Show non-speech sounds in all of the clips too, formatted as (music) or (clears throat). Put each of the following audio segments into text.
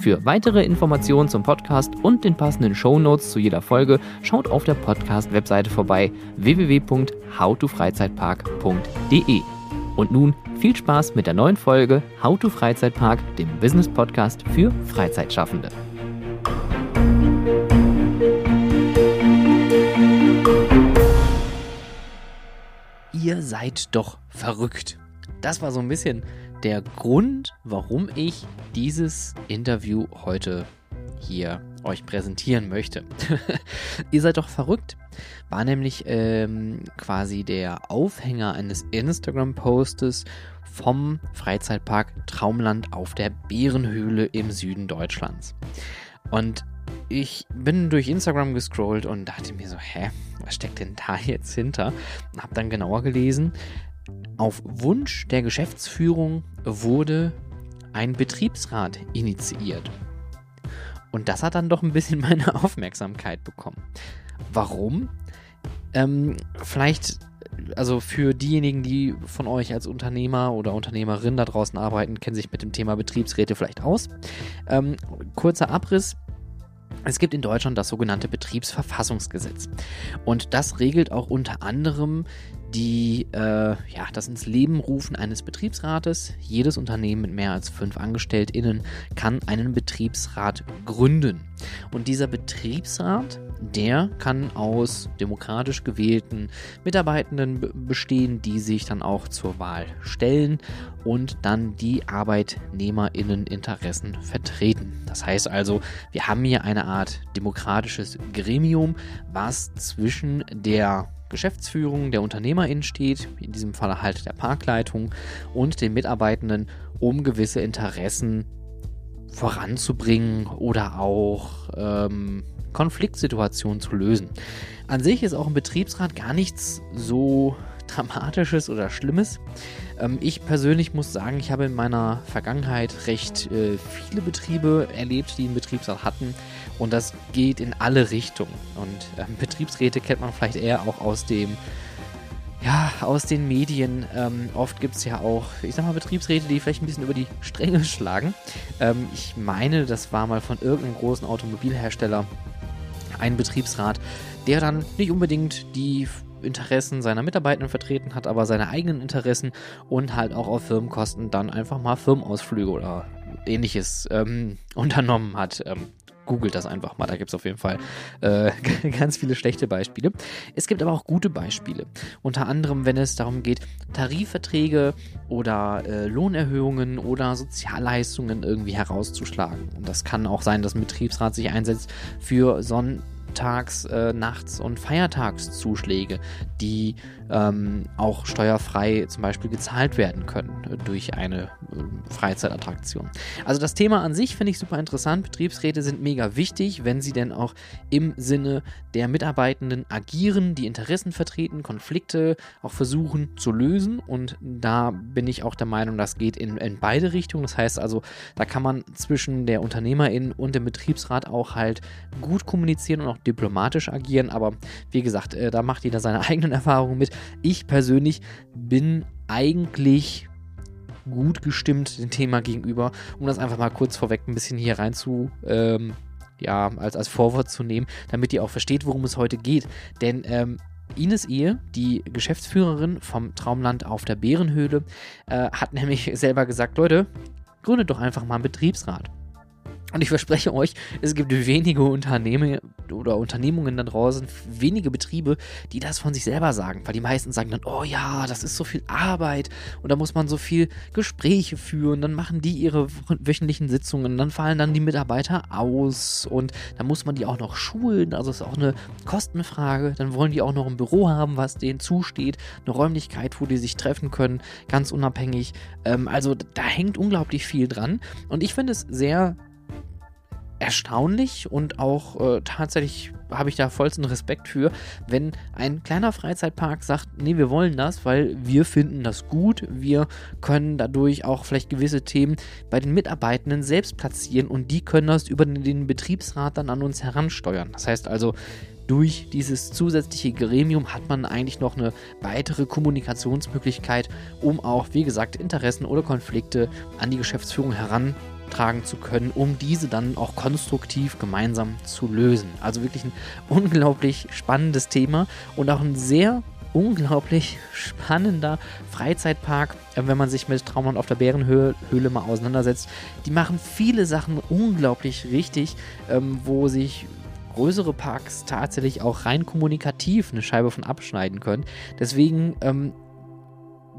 Für weitere Informationen zum Podcast und den passenden Show Notes zu jeder Folge schaut auf der Podcast-Webseite vorbei www.howtofreizeitpark.de. Und nun viel Spaß mit der neuen Folge How to Freizeitpark, dem Business Podcast für Freizeitschaffende. Ihr seid doch verrückt. Das war so ein bisschen der Grund, warum ich dieses Interview heute hier euch präsentieren möchte. (laughs) Ihr seid doch verrückt. War nämlich ähm, quasi der Aufhänger eines Instagram-Postes vom Freizeitpark Traumland auf der Bärenhöhle im Süden Deutschlands. Und ich bin durch Instagram gescrollt und dachte mir so, hä, was steckt denn da jetzt hinter? Hab dann genauer gelesen. Auf Wunsch der Geschäftsführung wurde ein Betriebsrat initiiert. Und das hat dann doch ein bisschen (laughs) meine Aufmerksamkeit bekommen. Warum? Ähm, vielleicht, also für diejenigen, die von euch als Unternehmer oder Unternehmerin da draußen arbeiten, kennen sich mit dem Thema Betriebsräte vielleicht aus. Ähm, kurzer Abriss. Es gibt in Deutschland das sogenannte Betriebsverfassungsgesetz. Und das regelt auch unter anderem die äh, ja, das ins Leben rufen eines Betriebsrates. Jedes Unternehmen mit mehr als fünf AngestelltInnen kann einen Betriebsrat gründen. Und dieser Betriebsrat, der kann aus demokratisch gewählten Mitarbeitenden bestehen, die sich dann auch zur Wahl stellen und dann die ArbeitnehmerInnen-Interessen vertreten. Das heißt also, wir haben hier eine Art demokratisches Gremium, was zwischen der Geschäftsführung der UnternehmerInnen steht, in diesem Fall halt der Parkleitung und den Mitarbeitenden, um gewisse Interessen voranzubringen oder auch ähm, Konfliktsituationen zu lösen. An sich ist auch ein Betriebsrat gar nichts so Dramatisches oder Schlimmes. Ähm, ich persönlich muss sagen, ich habe in meiner Vergangenheit recht äh, viele Betriebe erlebt, die einen Betriebsrat hatten. Und das geht in alle Richtungen. Und ähm, Betriebsräte kennt man vielleicht eher auch aus dem ja, aus den Medien. Ähm, oft gibt es ja auch, ich sag mal, Betriebsräte, die vielleicht ein bisschen über die Stränge (laughs) schlagen. Ähm, ich meine, das war mal von irgendeinem großen Automobilhersteller ein Betriebsrat, der dann nicht unbedingt die Interessen seiner Mitarbeitenden vertreten hat, aber seine eigenen Interessen und halt auch auf Firmenkosten dann einfach mal Firmenausflüge oder ähnliches ähm, (laughs) unternommen hat. Ähm, googelt das einfach mal, da gibt es auf jeden Fall äh, (laughs) ganz viele schlechte Beispiele. Es gibt aber auch gute Beispiele. Unter anderem, wenn es darum geht, Tarifverträge oder äh, Lohnerhöhungen oder Sozialleistungen irgendwie herauszuschlagen. Und das kann auch sein, dass ein Betriebsrat sich einsetzt für Sonnen Tags-, äh, Nachts- und Feiertagszuschläge, die ähm, auch steuerfrei zum Beispiel gezahlt werden können äh, durch eine äh, Freizeitattraktion. Also das Thema an sich finde ich super interessant. Betriebsräte sind mega wichtig, wenn sie denn auch im Sinne der Mitarbeitenden agieren, die Interessen vertreten, Konflikte auch versuchen zu lösen. Und da bin ich auch der Meinung, das geht in, in beide Richtungen. Das heißt also, da kann man zwischen der Unternehmerin und dem Betriebsrat auch halt gut kommunizieren und auch diplomatisch agieren. Aber wie gesagt, äh, da macht jeder seine (laughs) eigenen Erfahrungen mit. Ich persönlich bin eigentlich gut gestimmt dem Thema gegenüber, um das einfach mal kurz vorweg ein bisschen hier rein zu, ähm, ja, als, als Vorwort zu nehmen, damit ihr auch versteht, worum es heute geht. Denn ähm, Ines Ehe, die Geschäftsführerin vom Traumland auf der Bärenhöhle, äh, hat nämlich selber gesagt, Leute, gründet doch einfach mal einen Betriebsrat. Und ich verspreche euch, es gibt wenige Unternehmen oder Unternehmungen da draußen, wenige Betriebe, die das von sich selber sagen. Weil die meisten sagen dann, oh ja, das ist so viel Arbeit und da muss man so viel Gespräche führen. Dann machen die ihre wöchentlichen Sitzungen, dann fallen dann die Mitarbeiter aus und dann muss man die auch noch schulen. Also ist auch eine Kostenfrage. Dann wollen die auch noch ein Büro haben, was denen zusteht, eine Räumlichkeit, wo die sich treffen können, ganz unabhängig. Ähm, also da hängt unglaublich viel dran. Und ich finde es sehr erstaunlich und auch äh, tatsächlich habe ich da vollsten Respekt für, wenn ein kleiner Freizeitpark sagt, nee, wir wollen das, weil wir finden das gut, wir können dadurch auch vielleicht gewisse Themen bei den Mitarbeitenden selbst platzieren und die können das über den Betriebsrat dann an uns heransteuern. Das heißt also, durch dieses zusätzliche Gremium hat man eigentlich noch eine weitere Kommunikationsmöglichkeit, um auch, wie gesagt, Interessen oder Konflikte an die Geschäftsführung heran tragen zu können, um diese dann auch konstruktiv gemeinsam zu lösen. Also wirklich ein unglaublich spannendes Thema und auch ein sehr unglaublich spannender Freizeitpark, äh, wenn man sich mit Traumland auf der Bärenhöhle mal auseinandersetzt. Die machen viele Sachen unglaublich richtig, ähm, wo sich größere Parks tatsächlich auch rein kommunikativ eine Scheibe von abschneiden können. Deswegen ähm,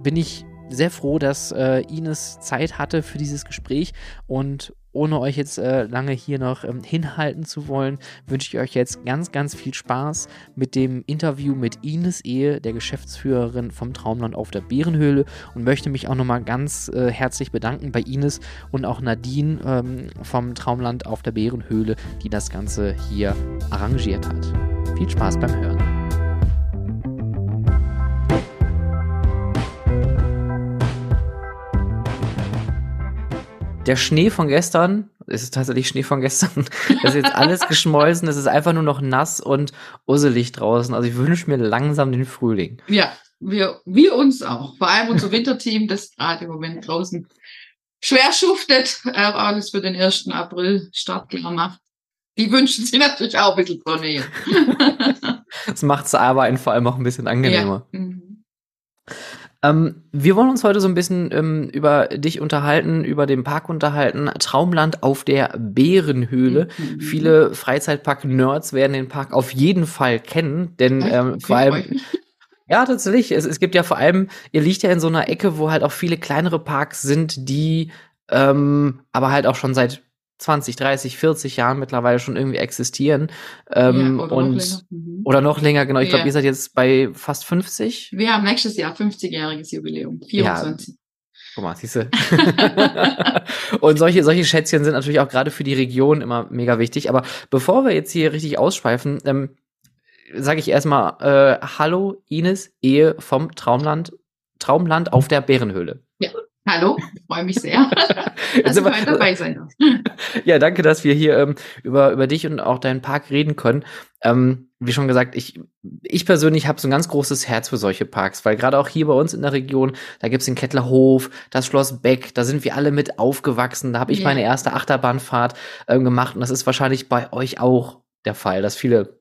bin ich sehr froh, dass äh, Ines Zeit hatte für dieses Gespräch und ohne euch jetzt äh, lange hier noch ähm, hinhalten zu wollen, wünsche ich euch jetzt ganz, ganz viel Spaß mit dem Interview mit Ines Ehe, der Geschäftsführerin vom Traumland auf der Bärenhöhle und möchte mich auch nochmal ganz äh, herzlich bedanken bei Ines und auch Nadine ähm, vom Traumland auf der Bärenhöhle, die das Ganze hier arrangiert hat. Viel Spaß beim Hören. Der Schnee von gestern, es ist tatsächlich Schnee von gestern, (laughs) das ist jetzt alles geschmolzen, es ist einfach nur noch nass und usselig draußen. Also ich wünsche mir langsam den Frühling. Ja, wir, wir uns auch. Vor allem unser Winterteam, das gerade im Moment draußen schwer schuftet, äh, alles für den 1. April startklar macht. Die wünschen sich natürlich auch ein bisschen Sonne. (laughs) das macht es aber vor allem auch ein bisschen angenehmer. Ja. Mhm. Ähm, wir wollen uns heute so ein bisschen ähm, über dich unterhalten, über den Park unterhalten. Traumland auf der Bärenhöhle. Mhm. Viele Freizeitpark-Nerds werden den Park auf jeden Fall kennen, denn ähm, okay, vor allem. (laughs) Ja, tatsächlich. Es, es gibt ja vor allem, ihr liegt ja in so einer Ecke, wo halt auch viele kleinere Parks sind, die ähm, aber halt auch schon seit 20, 30, 40 Jahren mittlerweile schon irgendwie existieren. Ähm, ja, oder, und, noch länger. Mhm. oder noch länger, genau. Ich ja. glaube, ihr seid jetzt bei fast 50. Wir haben nächstes Jahr 50-jähriges Jubiläum. 24. Ja. Guck mal, siehste. (laughs) und solche, solche Schätzchen sind natürlich auch gerade für die Region immer mega wichtig. Aber bevor wir jetzt hier richtig ausschweifen, ähm, sage ich erstmal äh, Hallo Ines, Ehe vom Traumland, Traumland auf der Bärenhöhle. Ja. Hallo, freue mich sehr, (laughs) dass du heute dabei sein darfst. Ja, danke, dass wir hier ähm, über, über dich und auch deinen Park reden können. Ähm, wie schon gesagt, ich, ich persönlich habe so ein ganz großes Herz für solche Parks, weil gerade auch hier bei uns in der Region, da gibt's den Kettlerhof, das Schloss Beck, da sind wir alle mit aufgewachsen. Da habe ich yeah. meine erste Achterbahnfahrt ähm, gemacht und das ist wahrscheinlich bei euch auch der Fall, dass viele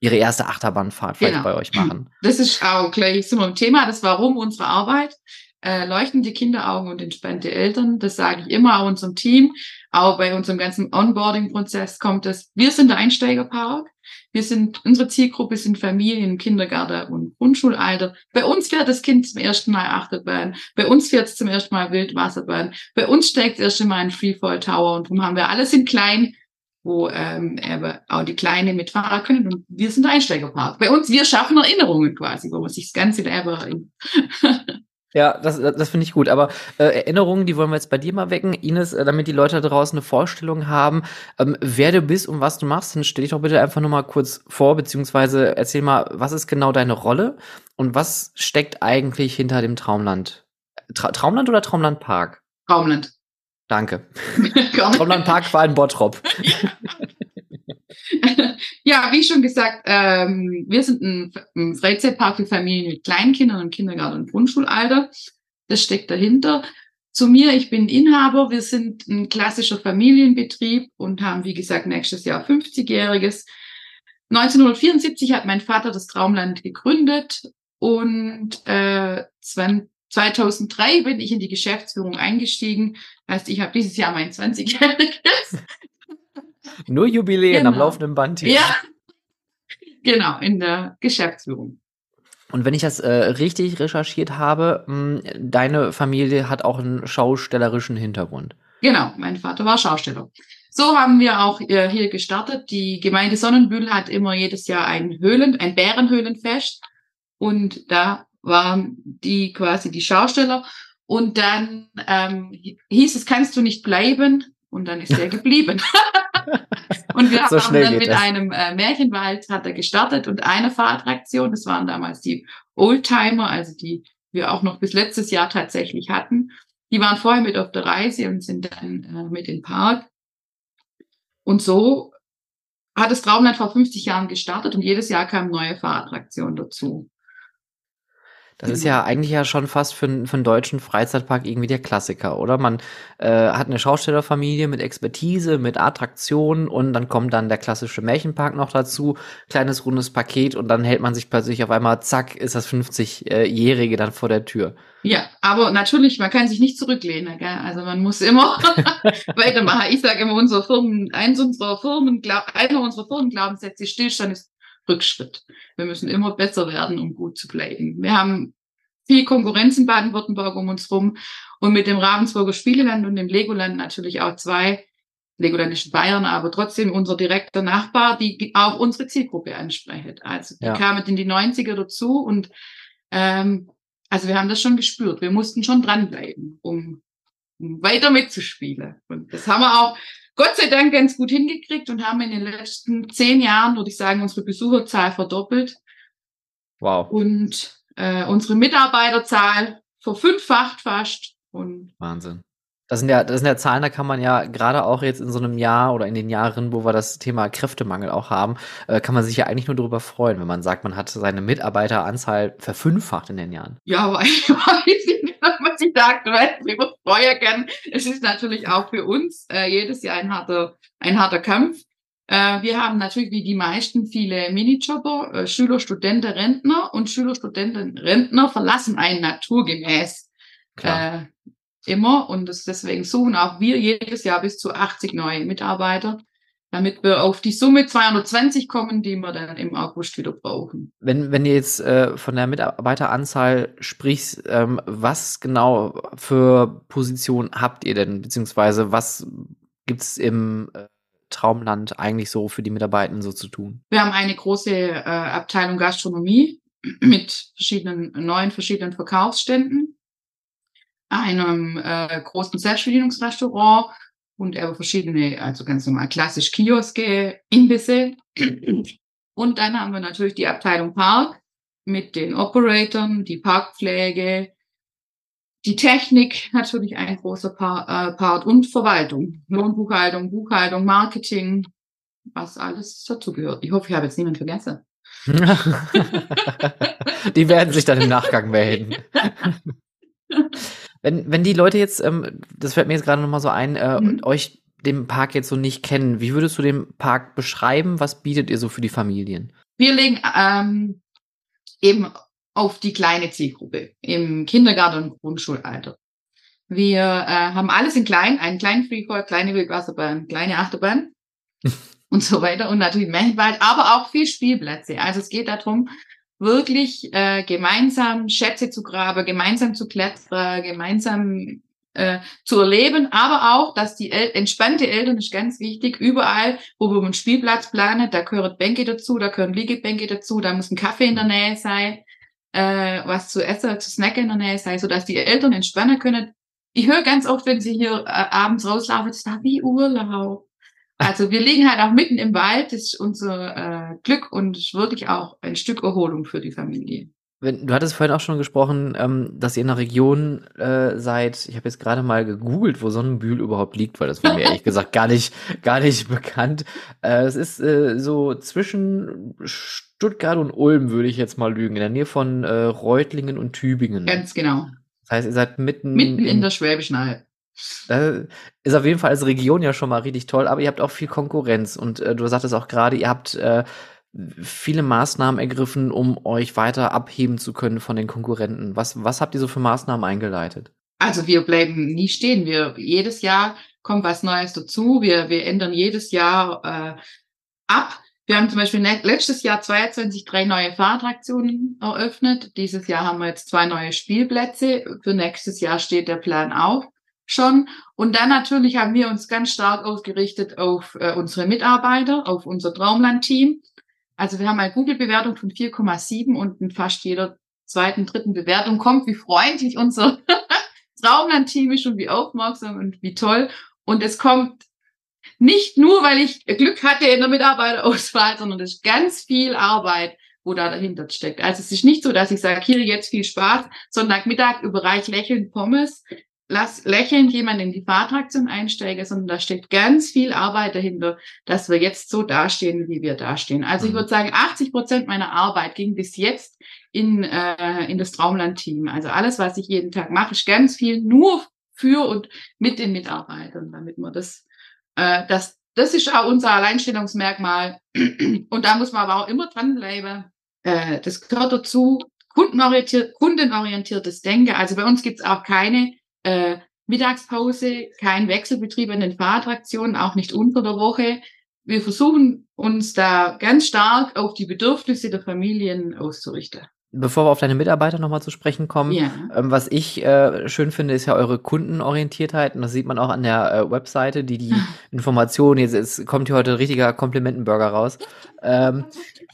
ihre erste Achterbahnfahrt vielleicht genau. bei euch machen. Das ist auch gleich so ein Thema, das Warum unserer Arbeit äh, leuchtende Kinderaugen und entspannte Eltern. Das sage ich immer auch unserem Team. Auch bei unserem ganzen Onboarding-Prozess kommt es. Wir sind der Einsteigerpark. Wir sind, unsere Zielgruppe sind Familien, Kindergarten und Grundschulalter. Bei uns fährt das Kind zum ersten Mal Achterbahn. Bei uns fährt es zum ersten Mal Wildwasserbahn. Bei uns steigt das erste Mal ein Freefall Tower und darum haben wir alles in klein, wo ähm, auch die Kleine mit Fahrrad können und wir sind der Einsteigerpark. Bei uns, wir schaffen Erinnerungen quasi, wo man sich das ganze Leben erinnert. (laughs) Ja, das, das finde ich gut. Aber äh, Erinnerungen, die wollen wir jetzt bei dir mal wecken. Ines, äh, damit die Leute da draußen eine Vorstellung haben, ähm, wer du bist und was du machst, dann stell dich doch bitte einfach nur mal kurz vor, beziehungsweise erzähl mal, was ist genau deine Rolle und was steckt eigentlich hinter dem Traumland? Tra Traumland oder Traumland Park? Traumland. Danke. (laughs) (laughs) Traumland Park war in Bottrop. ja, (laughs) (laughs) wie schon gesagt, ähm, wir sind ein, ein Freizeitpark für Familien mit Kleinkindern im Kindergarten und Grundschulalter. Das steckt dahinter. Zu mir, ich bin Inhaber. Wir sind ein klassischer Familienbetrieb und haben, wie gesagt, nächstes Jahr 50-jähriges. 1974 hat mein Vater das Traumland gegründet und äh, 2003 bin ich in die Geschäftsführung eingestiegen. Heißt, ich habe dieses Jahr mein 20-jähriges. Nur Jubiläen Genau. am laufenden Band hier. Ja, genau, in der Geschäftsführung. Und wenn ich das äh, richtig recherchiert habe, mh, deine Familie hat auch einen schaustellerischen Hintergrund. Genau, mein Vater war Schausteller. So haben wir auch äh, hier gestartet. Die Gemeinde Sonnenbühl hat immer jedes Jahr ein Höhlen, ein Bärenhöhlenfest. Und da waren die quasi die Schausteller. Und dann ähm, hieß es, kannst du nicht bleiben? Und dann ist er (laughs) geblieben. Und wir (laughs) So haben dann mit das. einem äh, Märchenwald hat er gestartet und eine Fahrattraktion, das waren damals die Oldtimer, also die wir auch noch bis letztes Jahr tatsächlich hatten. Die waren vorher mit auf der Reise und sind dann äh, mit in den Park. Und so hat das Traumland vor 50 Jahren gestartet und jedes Jahr kam neue Fahrattraktionen dazu. Das ist ja eigentlich ja schon fast für, einen- für einen deutschen Freizeitpark irgendwie der Klassiker, oder? Man äh, hat eine Schaustellerfamilie mit Expertise, mit Attraktionen und dann kommt dann der klassische Märchenpark noch dazu, kleines rundes Paket und dann hält man sich plötzlich auf einmal, zack, ist das 50-Jährige dann vor der Tür. Ja, aber natürlich, man kann sich nicht zurücklehnen. Gell? Also man muss immer (laughs) weitermachen. Ich sage immer, unsere Firmen, eins unserer Firmen, einer unserer Firmenglaubenssätze, Stillstand ist Rückschritt. Wir müssen immer besser werden, um gut zu bleiben. Wir haben viel Konkurrenz in Baden-Württemberg um uns rum und mit dem Ravensburger Spieleland und dem Legoland natürlich auch zwei Legoland ist in Bayern, aber trotzdem unser direkter Nachbar, die auch unsere Zielgruppe ansprechen. Also die Ja. kamen in die 90er dazu und ähm, also wir haben das schon gespürt. Wir mussten schon dranbleiben, um, um weiter mitzuspielen. Und das haben wir auch Gott sei Dank ganz gut hingekriegt und haben in den letzten zehn Jahren, würde ich sagen, unsere Besucherzahl verdoppelt Wow, und äh, unsere Mitarbeiterzahl verfünffacht fast. Und Wahnsinn. Das sind ja, das sind ja Zahlen, da kann man ja gerade auch jetzt in so einem Jahr oder in den Jahren, wo wir das Thema Kräftemangel auch haben, äh, kann man sich ja eigentlich nur darüber freuen, wenn man sagt, man hat seine Mitarbeiteranzahl verfünffacht in den Jahren. ja, (laughs) aber ich weiß nicht, ob man sich da aktuell freuen kann. Es ist natürlich auch für uns äh, jedes Jahr ein harter, ein harter Kampf. Äh, wir haben natürlich wie die meisten viele Minijobber, äh, Schüler, Studenten, Rentner und Schüler, Studenten, Rentner verlassen einen naturgemäß äh, immer und das, deswegen suchen auch wir jedes Jahr bis zu 80 neue Mitarbeiter, damit wir auf die Summe 220 kommen, die wir dann im August wieder brauchen. Wenn, wenn ihr jetzt äh, von der Mitarbeiteranzahl sprichst, ähm, was genau für Positionen habt ihr denn, beziehungsweise was gibt's im äh, Traumland eigentlich so für die Mitarbeitenden so zu tun? Wir haben eine große äh, Abteilung Gastronomie (clears throat) mit verschiedenen neuen verschiedenen Verkaufsständen, einem äh, großen Selbstbedienungsrestaurant und aber verschiedene, also ganz normal klassisch Kioske, Imbisse. Und dann haben wir natürlich die Abteilung Park mit den Operatoren, die Parkpflege, die Technik, natürlich ein großer äh, Part und Verwaltung, Lohnbuchhaltung, Buchhaltung, Marketing, was alles dazugehört. Ich hoffe, ich habe jetzt niemanden vergessen. (laughs) die werden sich dann im Nachgang melden. (laughs) wenn, wenn die Leute jetzt, ähm, das fällt mir jetzt gerade noch mal so ein, äh, Mhm. euch den Park jetzt so nicht kennen, wie würdest du den Park beschreiben? Was bietet ihr so für die Familien? Wir legen ähm, eben auf die kleine Zielgruppe im Kindergarten und Grundschulalter. Wir äh, haben alles in klein, einen kleinen Freefall, kleine Wildwasserbahn, kleine Achterbahn (laughs) und so weiter und natürlich Märchenwald, aber auch viel Spielplätze. Also es geht darum, wirklich äh, gemeinsam Schätze zu graben, gemeinsam zu klettern, gemeinsam äh, zu erleben, aber auch, dass die El entspannte Eltern ist ganz wichtig. Überall, wo wir einen Spielplatz planen, da gehören Bänke dazu, da gehören Liegebänke dazu, da muss ein Kaffee in der Nähe sein, äh, was zu essen, zu snacken in der Nähe sein, sodass die Eltern entspannen können. Ich höre ganz oft, wenn sie hier äh, abends rauslaufen, ist da wie Urlaub. Also wir liegen halt auch mitten im Wald, das ist unser äh, Glück und wirklich auch ein Stück Erholung für die Familie. Wenn, du hattest vorhin auch schon gesprochen, ähm, dass ihr in einer Region äh, seid. Ich habe jetzt gerade mal gegoogelt, wo Sonnenbühl überhaupt liegt, weil das war mir ehrlich (laughs) gesagt gar nicht, gar nicht bekannt. Äh, es ist äh, so zwischen Stuttgart und Ulm, würde ich jetzt mal lügen, in der Nähe von äh, Reutlingen und Tübingen. Ganz genau. Das heißt, ihr seid mitten, Mitten in der Schwäbischen Alb. Das ist auf jeden Fall als Region ja schon mal richtig toll, aber ihr habt auch viel Konkurrenz und äh, du sagtest auch gerade, ihr habt äh, viele Maßnahmen ergriffen, um euch weiter abheben zu können von den Konkurrenten. Was, was habt ihr so für Maßnahmen eingeleitet? Also wir bleiben nie stehen. Wir jedes Jahr kommt was Neues dazu. Wir, wir ändern jedes Jahr äh, ab. Wir haben zum Beispiel letztes Jahr 22 drei neue Fahrattraktionen eröffnet. Dieses Jahr haben wir jetzt zwei neue Spielplätze. Für nächstes Jahr steht der Plan auch schon. Und dann natürlich haben wir uns ganz stark ausgerichtet auf äh, unsere Mitarbeiter, auf unser Traumland-Team. Also wir haben eine Google-Bewertung von 4,7 und in fast jeder zweiten, dritten Bewertung kommt, wie freundlich unser (laughs) Traumland-Team ist und wie aufmerksam und wie toll. Und es kommt nicht nur, weil ich Glück hatte in der Mitarbeiterauswahl, (laughs) sondern es ist ganz viel Arbeit, wo da dahinter steckt. Also es ist nicht so, dass ich sage, hier jetzt viel Spaß, Sonntagmittag überreich lächelnd Pommes, lass lächelnd jemand in die Fahrtraktion einsteige, sondern da steckt ganz viel Arbeit dahinter, dass wir jetzt so dastehen, wie wir dastehen. Also ich mhm. würde sagen, 80 Prozent meiner Arbeit ging bis jetzt in, äh, in das Traumland-Team. Also alles, was ich jeden Tag mache, ist ganz viel nur für und mit den Mitarbeitern, damit man das, äh, das, das ist auch unser Alleinstellungsmerkmal. Und da muss man aber auch immer dranbleiben. Äh, das gehört dazu, kundenorientiert, kundenorientiertes Denken. Also bei uns gibt's auch keine äh, Mittagspause, kein Wechselbetrieb an den Fahrattraktionen, auch nicht unter der Woche. Wir versuchen uns da ganz stark auf die Bedürfnisse der Familien auszurichten. Bevor wir auf deine Mitarbeiter nochmal zu sprechen kommen, ja. ähm, was ich äh, schön finde, ist ja eure Kundenorientiertheit. Und das sieht man auch an der äh, Webseite, die die (laughs) Informationen, jetzt, jetzt kommt hier heute ein richtiger Komplementenburger raus. Ähm,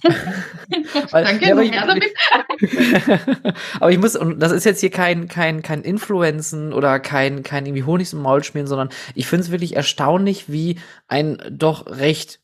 (laughs) weil, Danke, ja, aber, ich, (laughs) aber ich muss, und das ist jetzt hier kein, kein, kein Influenzen oder kein, kein irgendwie Honig im Maul schmieren, sondern ich finde es wirklich erstaunlich, wie ein doch recht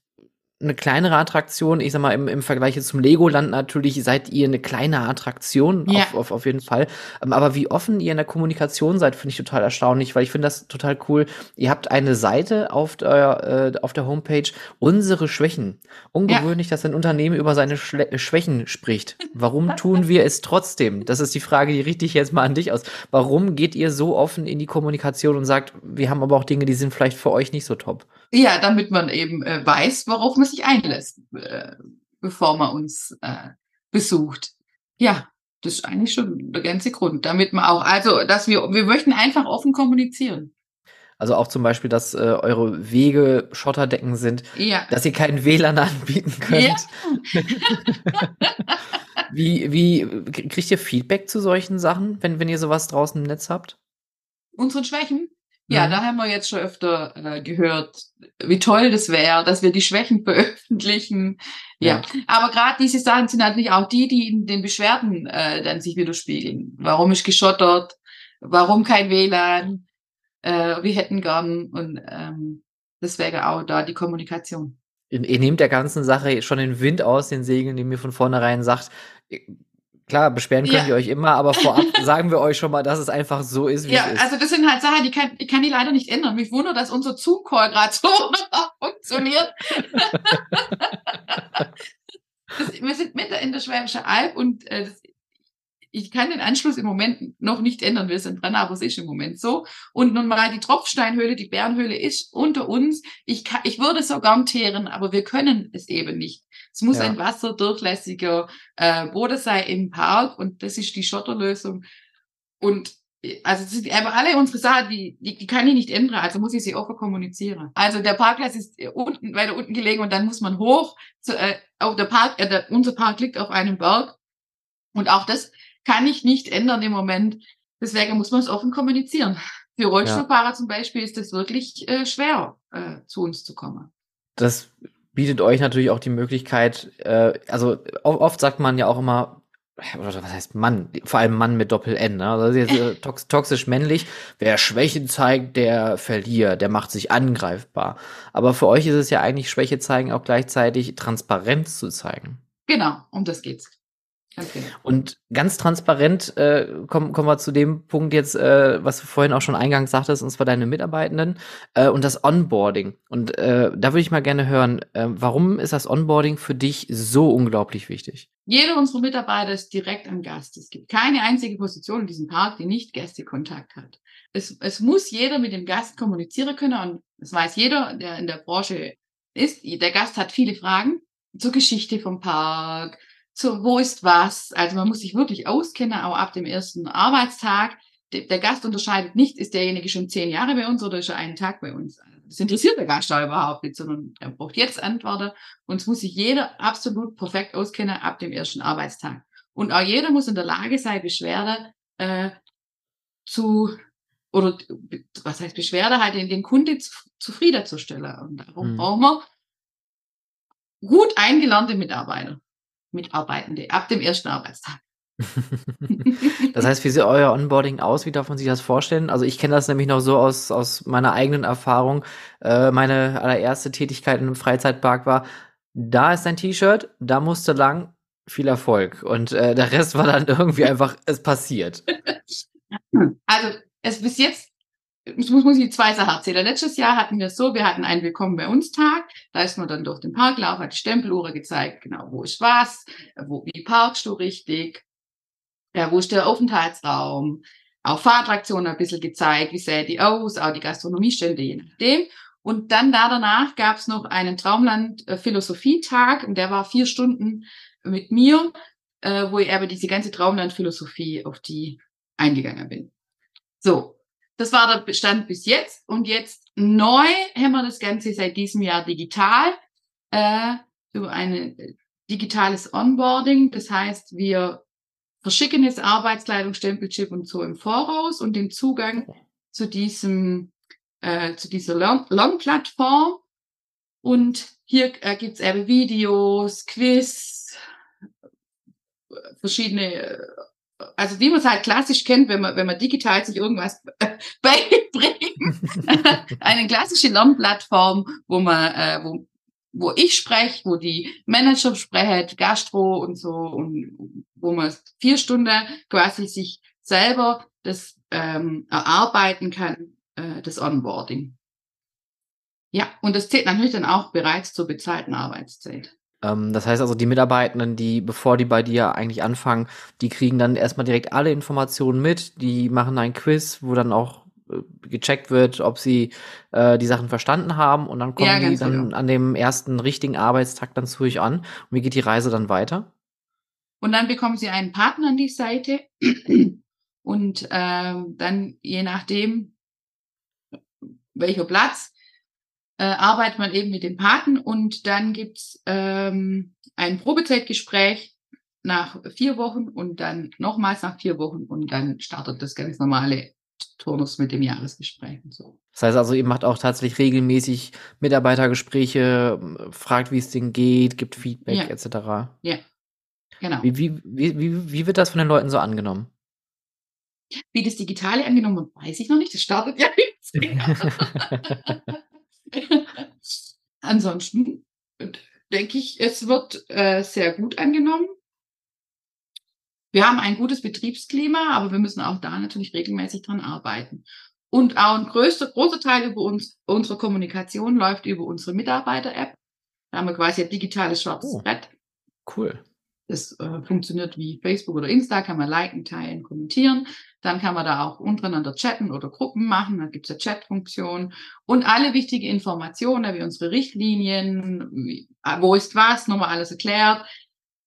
eine kleinere Attraktion. Ich sag mal, im, im Vergleich zum Legoland natürlich seid ihr eine kleine Attraktion, ja. auf, auf, auf jeden Fall. Ähm, aber wie offen ihr in der Kommunikation seid, finde ich total erstaunlich, weil ich finde das total cool. Ihr habt eine Seite auf der, äh, auf der Homepage, unsere Schwächen. Ungewöhnlich, ja. dass ein Unternehmen über seine Schle Schwächen spricht. Warum tun wir es trotzdem? Das ist die Frage, die richte ich jetzt mal an dich aus. Warum geht ihr so offen in die Kommunikation und sagt, wir haben aber auch Dinge, die sind vielleicht für euch nicht so top? Ja, damit man eben äh, weiß, worauf man sich einlässt, äh, bevor man uns äh, besucht. Ja, das ist eigentlich schon der ganze Grund, damit man auch, also, dass wir, wir möchten einfach offen kommunizieren. Also auch zum Beispiel, dass äh, eure Wege Schotterdecken sind, ja. dass ihr keinen WLAN anbieten könnt. Ja. (laughs) wie, wie kriegt ihr Feedback zu solchen Sachen, wenn, wenn ihr sowas draußen im Netz habt? Unseren Schwächen? Ja, mhm. da haben wir jetzt schon öfter äh, gehört, wie toll das wäre, dass wir die Schwächen (laughs) veröffentlichen. Ja, ja. aber gerade diese Sachen sind natürlich auch die, die in den Beschwerden äh, dann sich widerspiegeln. Warum ist geschottert? Warum kein WLAN? Äh, wir hätten gern und ähm, das wäre auch da die Kommunikation. Ihr, ihr nehmt der ganzen Sache schon den Wind aus den Segeln, die mir von vornherein sagt, Klar, beschweren könnt ja. ihr euch immer, aber vorab (laughs) sagen wir euch schon mal, dass es einfach so ist, wie ja, es ist. Ja, also das sind halt Sachen, die kann, ich kann die leider nicht ändern. Mich wundert, dass unser Zoom-Call gerade so (laughs) funktioniert. (laughs) das, wir sind mitten in der Schwäbischen Alb und äh, das, ich kann den Anschluss im Moment noch nicht ändern. Wir sind dran, aber es ist im Moment so. Und nun mal die Tropfsteinhöhle, die Bärenhöhle ist unter uns. Ich, kann, ich würde so gern teeren, aber wir können es eben nicht. Es muss ja. ein wasserdurchlässiger äh, Boden sein im Park und das ist die Schotterlösung. Und also das sind einfach alle unsere Sachen, die, die, die kann ich nicht ändern, also muss ich sie offen kommunizieren. Also der Parkplatz ist unten, weiter unten gelegen und dann muss man hoch. Zu, äh, auch der Park, äh, der, unser Park liegt auf einem Berg. Und auch das kann ich nicht ändern im Moment. Deswegen muss man es offen kommunizieren. Für Rollstuhlfahrer ja. zum Beispiel ist es wirklich äh, schwer, äh, zu uns zu kommen. Das bietet euch natürlich auch die Möglichkeit, äh, also oft sagt man ja auch immer, oder was heißt Mann, vor allem Mann mit Doppel-N, ne? also jetzt, äh, tox toxisch männlich, wer Schwäche zeigt, der verliert, der macht sich angreifbar. Aber für euch ist es ja eigentlich Schwäche zeigen auch gleichzeitig Transparenz zu zeigen. Genau, um das geht's. Okay. Und ganz transparent äh, kommen, kommen wir zu dem Punkt jetzt, äh, was du vorhin auch schon eingangs sagtest, und zwar deine Mitarbeitenden äh, und das Onboarding. Und äh, da würde ich mal gerne hören, äh, warum ist das Onboarding für dich so unglaublich wichtig? Jeder unserer Mitarbeiter ist direkt am Gast. Es gibt keine einzige Position in diesem Park, die nicht Gästekontakt hat. Es, es muss jeder mit dem Gast kommunizieren können und das weiß jeder, der in der Branche ist. Der Gast hat viele Fragen zur Geschichte vom Park, so, wo ist was. Also man muss sich wirklich auskennen, auch ab dem ersten Arbeitstag. der Gast unterscheidet nicht, ist derjenige schon zehn Jahre bei uns oder ist er einen Tag bei uns. Das interessiert der Gast da überhaupt nicht, sondern er braucht jetzt Antworten und es muss sich jeder absolut perfekt auskennen ab dem ersten Arbeitstag. Und auch jeder muss in der Lage sein, Beschwerde äh, zu oder was heißt Beschwerde halt den, den Kunde zu, zufriedenzustellen. Und darum mhm. brauchen wir gut eingelernte Mitarbeiter, Mitarbeitende ab dem ersten Arbeitstag. (laughs) das heißt, wie sieht euer Onboarding aus? Wie darf man sich das vorstellen? Also ich kenne das nämlich noch so aus, aus meiner eigenen Erfahrung. Äh, meine allererste Tätigkeit in einem Freizeitpark war, da ist dein T-Shirt, da musst du lang, viel Erfolg. Und äh, der Rest war dann (laughs) irgendwie einfach, es passiert. Also es bis jetzt muss, muss ich zwei Sachen erzählen. Letztes Jahr hatten wir es so, wir hatten einen Willkommen bei uns Tag. Da ist man dann durch den Parklauf, hat die Stempeluhre gezeigt, genau, wo ist was, wo, wie parkst du richtig, ja, wo ist der Aufenthaltsraum, auch Fahrattraktionen ein bisschen gezeigt, wie sähe die aus, auch die Gastronomiestände, je nachdem. Und dann da danach gab es noch einen Traumland-Philosophietag, und der war vier Stunden mit mir, äh, wo ich aber diese ganze Traumland-Philosophie auf die eingegangen bin. So, das war der Bestand bis jetzt. Und jetzt neu haben wir das Ganze seit diesem Jahr digital äh, über ein äh, digitales Onboarding. Das heißt, wir verschicken jetzt Arbeitskleidung, Stempelchip und so im Voraus und den Zugang zu diesem äh, zu dieser Lernplattform. Und hier äh, gibt's eben Videos, Quiz, verschiedene äh, also wie man es halt klassisch kennt, wenn man, wenn man digital sich irgendwas (laughs) beibringt. (laughs) Eine klassische Lernplattform, wo man, äh, wo, wo ich spreche, wo die Manager sprechen, Gastro und so, und wo man vier Stunden quasi sich selber das ähm, erarbeiten kann, äh, das Onboarding. Ja, und das zählt natürlich dann auch bereits zur bezahlten Arbeitszeit. Ähm, das heißt also, die Mitarbeitenden, die, bevor die bei dir eigentlich anfangen, die kriegen dann erstmal direkt alle Informationen mit, die machen ein Quiz, wo dann auch äh, gecheckt wird, ob sie äh, die Sachen verstanden haben und dann kommen ja, die dann genau. an dem ersten richtigen Arbeitstag dann zu euch an. Und wie geht die Reise dann weiter? Und dann bekommen sie einen Partner an die Seite und ähm, dann je nachdem, welcher Platz, äh, arbeitet man eben mit dem Paten und dann gibt's ähm, ein Probezeitgespräch nach vier Wochen und dann nochmals nach vier Wochen und dann startet das ganz normale Turnus mit dem Jahresgespräch und so. Das heißt also, ihr macht auch tatsächlich regelmäßig Mitarbeitergespräche, fragt, wie es denen geht, gibt Feedback ja. etc. Ja, genau. Wie, wie, wie, wie wird das von den Leuten so angenommen? Wie das Digitale angenommen wird, weiß ich noch nicht. Das startet ja (laughs) jetzt. (laughs) (laughs) Ansonsten denke ich, es wird äh, sehr gut angenommen. Wir haben ein gutes Betriebsklima, aber wir müssen auch da natürlich regelmäßig dran arbeiten. Und auch ein größter, großer Teil über uns, unserer Kommunikation läuft über unsere Mitarbeiter-App. Da haben wir quasi ein digitales schwarzes oh, Brett. Cool. Das äh, funktioniert wie Facebook oder Insta, kann man liken, teilen, kommentieren. Dann kann man da auch untereinander chatten oder Gruppen machen. Da gibt es eine Chat-Funktion. Und alle wichtigen Informationen, wie unsere Richtlinien, äh, wo ist was, nochmal alles erklärt.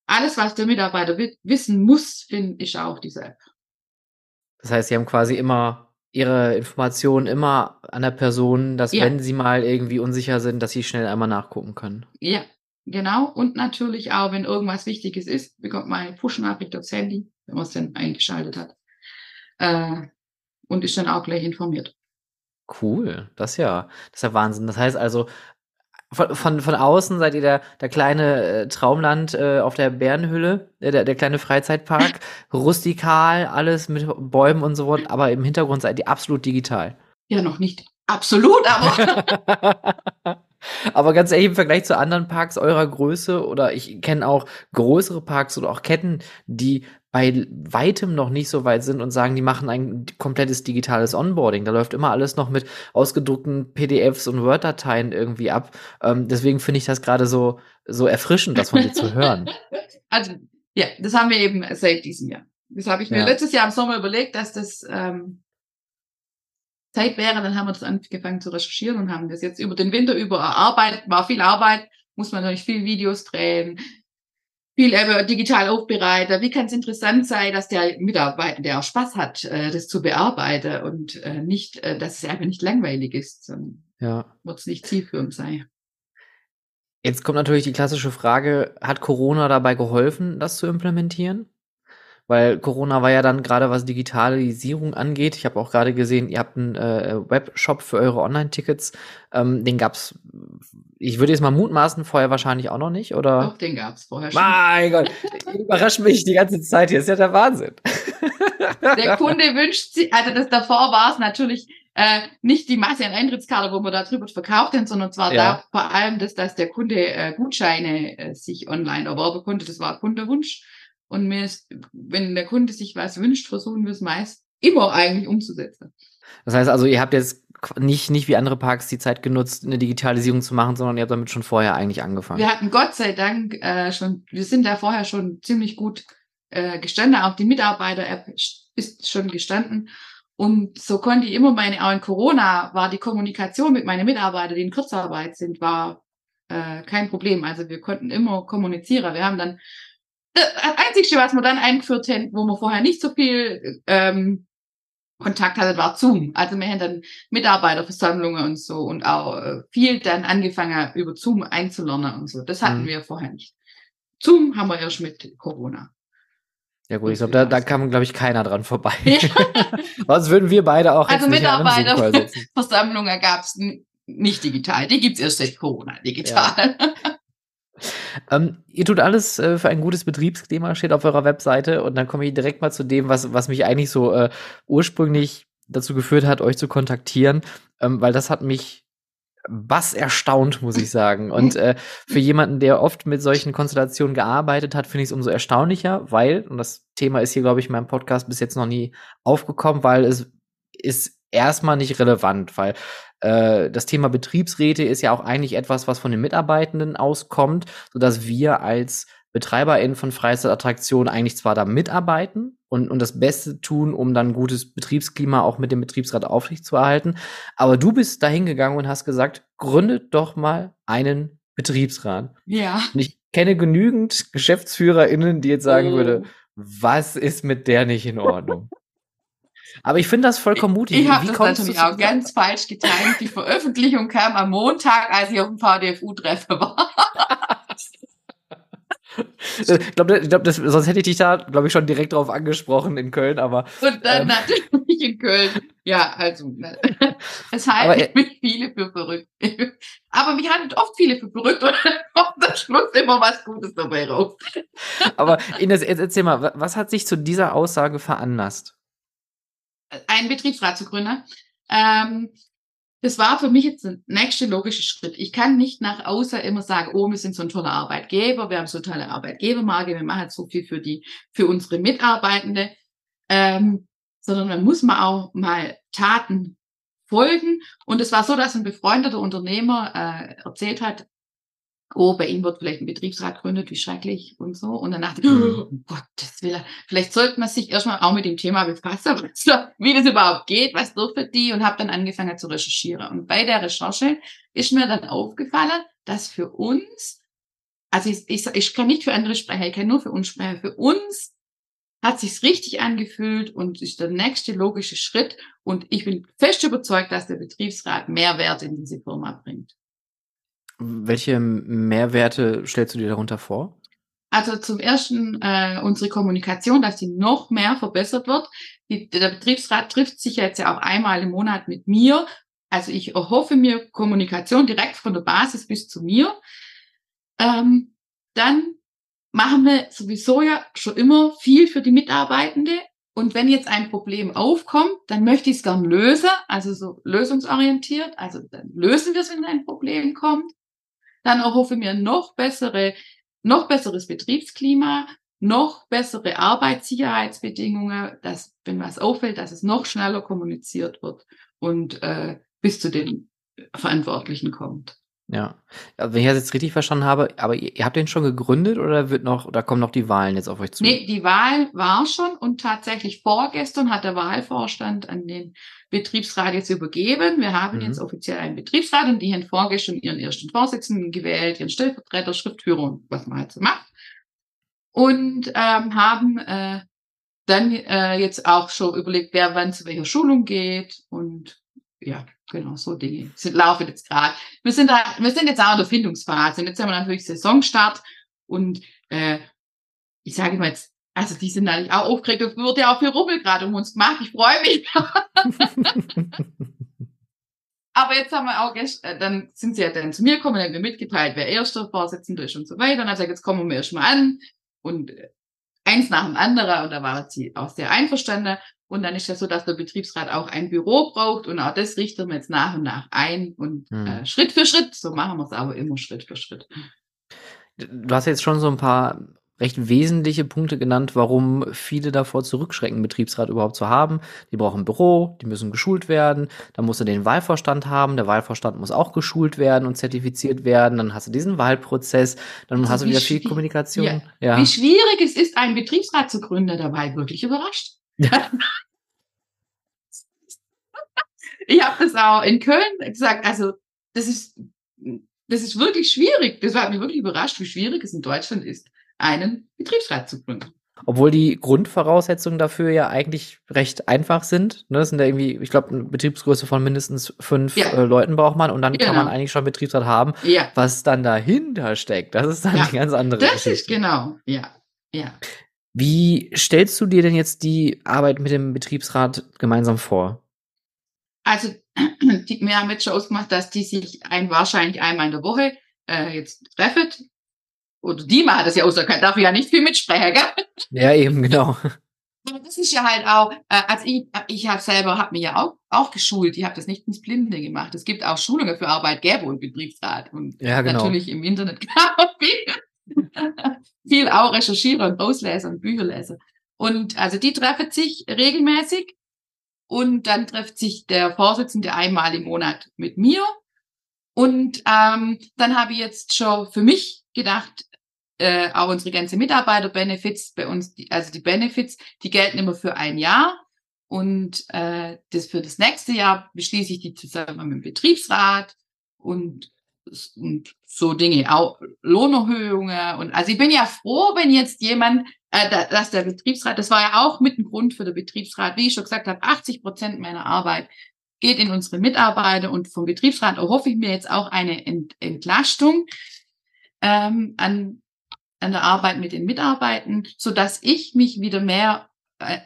Alles, was der Mitarbeiter wissen muss, finde ich auch diese App. Das heißt, Sie haben quasi immer Ihre Informationen immer an der Person, dass ja. wenn Sie mal irgendwie unsicher sind, dass Sie schnell einmal nachgucken können. Ja, Genau. Und natürlich auch, wenn irgendwas Wichtiges ist, bekommt man eine Push-Nachricht aufs Handy, wenn man es dann eingeschaltet hat. Äh, und ist dann auch gleich informiert. Cool. Das ist ja, das ist ja Wahnsinn. Das heißt also, von, von, von außen seid ihr der, der kleine äh, Traumland äh, auf der Bärenhülle, äh, der, der kleine Freizeitpark, (laughs) rustikal, alles mit Bäumen und so fort, aber im Hintergrund seid ihr absolut digital. Ja, noch nicht absolut, aber. (laughs) (laughs) Aber ganz ehrlich, im Vergleich zu anderen Parks eurer Größe oder ich kenne auch größere Parks oder auch Ketten, die bei weitem noch nicht so weit sind und sagen, die machen ein komplettes digitales Onboarding. Da läuft immer alles noch mit ausgedruckten PDFs und Word-Dateien irgendwie ab. Ähm, deswegen finde ich das gerade so, so erfrischend, das von dir zu hören. (laughs) Also, ja, das haben wir eben seit diesem Jahr. Das habe ich mir ja. letztes Jahr im Sommer überlegt, dass das ähm, Zeit wäre, dann haben wir das angefangen zu recherchieren und haben das jetzt über den Winter über erarbeitet. War viel Arbeit, muss man natürlich viel Videos drehen, viel digital aufbereiten. Wie kann es interessant sein, dass der Mitarbeiter, der auch Spaß hat, äh, das zu bearbeiten und äh, nicht, äh, dass es einfach nicht langweilig ist, sondern Ja. wird es nicht zielführend sein. Jetzt kommt natürlich die klassische Frage, hat Corona dabei geholfen, das zu implementieren? Weil Corona war ja dann gerade, was Digitalisierung angeht. Ich habe auch gerade gesehen, ihr habt einen äh, Webshop für eure Online-Tickets. Ähm, den gab's, ich würde jetzt mal mutmaßen, vorher wahrscheinlich auch noch nicht, oder? Doch, den gab es vorher schon. Mein Gott, (laughs) überrascht mich die ganze Zeit hier. Ist ja der Wahnsinn. Der Kunde wünscht sich, also das davor war es natürlich äh, nicht die Masse an Eintrittskarte, wo wir da drüber verkauft haben, sondern zwar Ja. da vor allem, das, dass der Kunde äh, Gutscheine äh, sich online erwerben konnte. Das war Kundewunsch. Und mir ist, wenn der Kunde sich was wünscht, versuchen wir es meist immer eigentlich umzusetzen. Das heißt also, ihr habt jetzt nicht, nicht wie andere Parks die Zeit genutzt, eine Digitalisierung zu machen, sondern ihr habt damit schon vorher eigentlich angefangen. Wir hatten Gott sei Dank äh, schon, wir sind da vorher schon ziemlich gut äh, gestanden. Auch die Mitarbeiter-App ist schon gestanden. Und so konnte ich immer meine, auch in Corona war die Kommunikation mit meinen Mitarbeitern, die in Kurzarbeit sind, war äh, kein Problem. Also wir konnten immer kommunizieren. Wir haben dann, das Einzige, was wir dann eingeführt haben, wo wir vorher nicht so viel ähm, Kontakt hatten, war Zoom. Also wir haben dann Mitarbeiterversammlungen und so und auch äh, viel dann angefangen über Zoom einzulernen und so. Das hatten Mhm. wir vorher nicht. Zoom haben wir erst mit Corona. Ja gut, ich glaube, da, da kam, glaube ich, keiner dran vorbei. Ja. (laughs) Sonst würden wir beide auch Also nicht in einem Mitarbeiter- Zoom-Call sitzen. Versammlungen gab es nicht digital. Die gibt's erst seit Corona digital. Ähm, ihr tut alles äh, für ein gutes Betriebsklima, steht auf eurer Webseite. Und dann komme ich direkt mal zu dem, was, was mich eigentlich so äh, ursprünglich dazu geführt hat, euch zu kontaktieren, ähm, weil das hat mich was erstaunt, muss ich sagen. Und äh, für jemanden, der oft mit solchen Konstellationen gearbeitet hat, finde ich es umso erstaunlicher, weil, und das Thema ist hier, glaube ich, in meinem Podcast bis jetzt noch nie aufgekommen, weil es ist erstmal nicht relevant, weil äh, das Thema Betriebsräte ist ja auch eigentlich etwas, was von den Mitarbeitenden auskommt, sodass wir als BetreiberInnen von Freizeitattraktionen eigentlich zwar da mitarbeiten und, und das Beste tun, um dann gutes Betriebsklima auch mit dem Betriebsrat aufrechtzuerhalten. Aber du bist da hingegangen und hast gesagt, gründet doch mal einen Betriebsrat. ja. Und ich kenne genügend GeschäftsführerInnen, die jetzt sagen Oh. würde, was ist mit der nicht in Ordnung? Aber ich finde das vollkommen mutig. Ich habe das natürlich auch ganz (laughs) falsch getimt. Die Veröffentlichung kam am Montag, als ich auf dem VDFU-Treffen war. Ich glaube, glaub, sonst hätte ich dich da, glaube ich, schon direkt drauf angesprochen in Köln, aber Und dann Ähm. natürlich in Köln. Ja, also (laughs) ne. es halten er- mich viele für verrückt. (laughs) Aber mich halten oft viele für verrückt und dann kommt am Schluss immer was Gutes dabei raus. Aber Ines, jetzt erzähl mal, wa- was hat sich zu dieser Aussage veranlasst? Einen Betriebsrat zu gründen. Ähm, das war für mich jetzt der nächste logische Schritt. Ich kann nicht nach außen immer sagen, oh, wir sind so ein toller Arbeitgeber, wir haben so tolle Arbeitgebermarke, wir machen so viel für die, für unsere Mitarbeitende, ähm, sondern man muss mal auch mal Taten folgen. Und es war so, dass ein befreundeter Unternehmer äh, erzählt hat, oh, bei ihm wird vielleicht ein Betriebsrat gründet, wie schrecklich und so. Und dann dachte ich, (laughs) oh Gottes Willen, vielleicht sollte man sich erstmal auch mit dem Thema befassen, (laughs) wie das überhaupt geht, was dürfen die und habe dann angefangen zu recherchieren. Und bei der Recherche ist mir dann aufgefallen, dass für uns, also ich, ich, ich kann nicht für andere sprechen, ich kann nur für uns sprechen, für uns hat sich's richtig angefühlt und ist der nächste logische Schritt. Und ich bin fest überzeugt, dass der Betriebsrat Mehrwert in diese Firma bringt. Welche Mehrwerte stellst du dir darunter vor? Also zum ersten äh, unsere Kommunikation, dass die noch mehr verbessert wird. Die, der Betriebsrat trifft sich jetzt ja auch einmal im Monat mit mir. Also ich erhoffe mir Kommunikation direkt von der Basis bis zu mir. Ähm, dann machen wir sowieso ja schon immer viel für die Mitarbeitende. Und wenn jetzt ein Problem aufkommt, dann möchte ich es gern lösen, also so lösungsorientiert. Also dann lösen wir es, wenn ein Problem kommt. Dann erhoffe mir noch bessere noch besseres Betriebsklima, noch bessere Arbeitssicherheitsbedingungen, dass, wenn was auffällt, dass es noch schneller kommuniziert wird und äh, bis zu den Verantwortlichen kommt. Ja. Also, wenn ich das jetzt richtig verstanden habe, aber ihr, ihr habt den schon gegründet oder wird noch, oder kommen noch die Wahlen jetzt auf euch zu? Nee, die Wahl war schon und tatsächlich vorgestern hat der Wahlvorstand an den Betriebsrat jetzt übergeben. Wir haben Mhm. jetzt offiziell einen Betriebsrat und die haben vorgestern ihren ersten Vorsitzenden gewählt, ihren Stellvertreter, Schriftführer was man halt so macht. und ähm, haben äh, dann äh, jetzt auch schon überlegt, wer wann zu welcher Schulung geht und ja, genau, so Dinge sind laufen jetzt gerade. Wir sind da, wir sind jetzt auch in der Findungsphase und jetzt haben wir natürlich Saisonstart und äh, ich sage mal jetzt, also die sind natürlich auch aufgeregt, es wird ja auch viel Rummel gerade um uns gemacht, ich freue mich. (laughs) Aber jetzt haben wir auch gestern, äh, dann sind sie ja dann zu mir gekommen, dann haben wir mitgeteilt, wer erster Vorsitzender ist und so weiter. Und dann gesagt, jetzt kommen wir erstmal an und äh, eins nach dem anderen und da war sie auch sehr einverstanden. Und dann ist ja so, dass der Betriebsrat auch ein Büro braucht und auch das richten wir jetzt nach und nach ein und hm. äh, Schritt für Schritt, so machen wir es aber immer Schritt für Schritt. Du hast jetzt schon so ein paar recht wesentliche Punkte genannt, warum viele davor zurückschrecken, Betriebsrat überhaupt zu haben. Die brauchen ein Büro, die müssen geschult werden, dann musst du den Wahlvorstand haben, der Wahlvorstand muss auch geschult werden und zertifiziert werden, dann hast du diesen Wahlprozess, dann also hast du wieder viel Kommunikation. Ja. ja. Wie schwierig es ist, einen Betriebsrat zu gründen, da war ich wirklich überrascht. Ich habe das auch in Köln gesagt, also das ist, das ist wirklich schwierig. Das hat mich wirklich überrascht, wie schwierig es in Deutschland ist einen Betriebsrat zu gründen. Obwohl die Grundvoraussetzungen dafür ja eigentlich recht einfach sind. Ne? Das sind ja irgendwie, ich glaube, eine Betriebsgröße von mindestens fünf ja. äh, Leuten braucht man und dann genau. kann man eigentlich schon Betriebsrat haben. Ja. Was dann dahinter steckt, das ist dann ja. die ganz andere das Geschichte. Das ist genau, ja. ja. Wie stellst du dir denn jetzt die Arbeit mit dem Betriebsrat gemeinsam vor? Also, (clears throat) die, wir haben jetzt schon ausgemacht, dass die sich ein, wahrscheinlich einmal in der Woche äh, jetzt treffen oder die machen das ja da darf ich ja nicht viel mitsprechen, gell? Ja, eben, genau. Aber das ist ja halt auch, äh, also ich, ich habe selber, habe mich ja auch, auch geschult, ich habe das nicht ins Blinde gemacht. Es gibt auch Schulungen für Arbeitgeber und Betriebsrat und ja, genau. natürlich im Internet (laughs) viel, auch recherchieren und auslesen und Bücher lesen. Und also die treffen sich regelmäßig und dann trifft sich der Vorsitzende einmal im Monat mit mir. Und ähm, dann habe ich jetzt schon für mich gedacht, äh, auch unsere ganze Mitarbeiter-Benefits bei uns, die, also die Benefits, die gelten immer für ein Jahr. Und äh, das für das nächste Jahr beschließe ich die zusammen mit dem Betriebsrat und so Dinge, auch Lohnerhöhungen. Und also ich bin ja froh, wenn jetzt jemand, äh, dass der Betriebsrat, das war ja auch mit ein Grund für den Betriebsrat, wie ich schon gesagt habe, 80 Prozent meiner Arbeit geht in unsere Mitarbeiter und vom Betriebsrat erhoffe ich mir jetzt auch eine Ent Entlastung ähm, an an der Arbeit mit den Mitarbeitern, so dass ich mich wieder mehr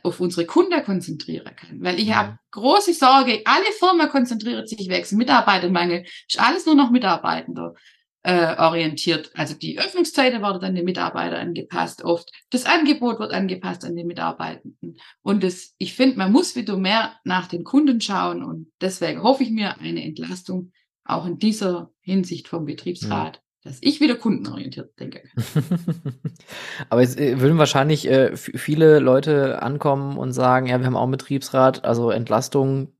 auf unsere Kunden konzentrieren kann. Weil ich ja. habe große Sorge, alle Firmen konzentrieren sich wegen Mitarbeitermangel, ist alles nur noch Mitarbeitender äh, orientiert. Also die Öffnungszeiten werden dann den Mitarbeiter angepasst, oft das Angebot wird angepasst an den Mitarbeitenden. Und das, ich finde, man muss wieder mehr nach den Kunden schauen und deswegen hoffe ich mir eine Entlastung auch in dieser Hinsicht vom Betriebsrat. Ja dass ich wieder kundenorientiert denke. (laughs) Aber jetzt äh, würden wahrscheinlich äh, viele Leute ankommen und sagen, ja, wir haben auch einen Betriebsrat, also Entlastung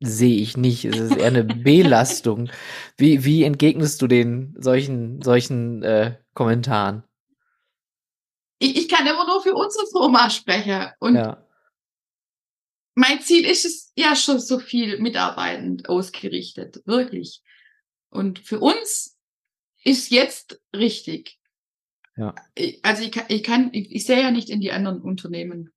sehe ich nicht. Es ist eher eine (laughs) Belastung. Wie, wie entgegnest du den solchen, solchen äh, Kommentaren? Ich, ich kann immer nur für unsere Firma sprechen. Und ja. mein Ziel ist es ja schon so viel mitarbeitend ausgerichtet, wirklich. Und für uns ist jetzt richtig. Ja. Also ich kann, ich, kann, ich, ich sehe ja nicht in die anderen Unternehmen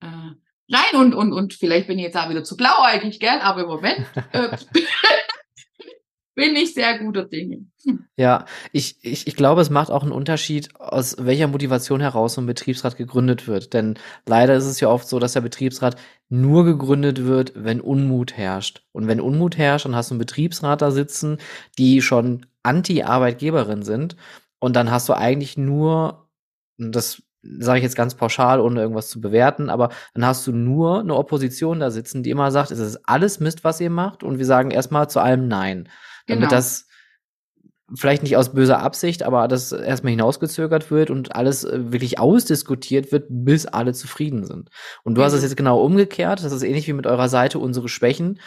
äh, rein und, und, und vielleicht bin ich jetzt auch wieder zu blauäugig, gell? Aber im Moment (laughs) äh, (laughs) bin ich sehr guter Dinge. Hm. Ja, ich, ich, ich glaube, es macht auch einen Unterschied, aus welcher Motivation heraus so ein Betriebsrat gegründet wird. Denn leider ist es ja oft so, dass der Betriebsrat nur gegründet wird, wenn Unmut herrscht. Und wenn Unmut herrscht, dann hast du einen Betriebsrat da sitzen, die schon Anti-Arbeitgeberin sind. Und dann hast du eigentlich nur, das sage ich jetzt ganz pauschal, ohne irgendwas zu bewerten, aber dann hast du nur eine Opposition da sitzen, die immer sagt, es ist alles Mist, was ihr macht, und wir sagen erstmal zu allem Nein. Genau. Damit das vielleicht nicht aus böser Absicht, aber das erstmal hinausgezögert wird und alles äh, wirklich ausdiskutiert wird, bis alle zufrieden sind. Und du mhm. hast es jetzt genau umgekehrt, das ist ähnlich wie mit eurer Seite unsere Schwächen.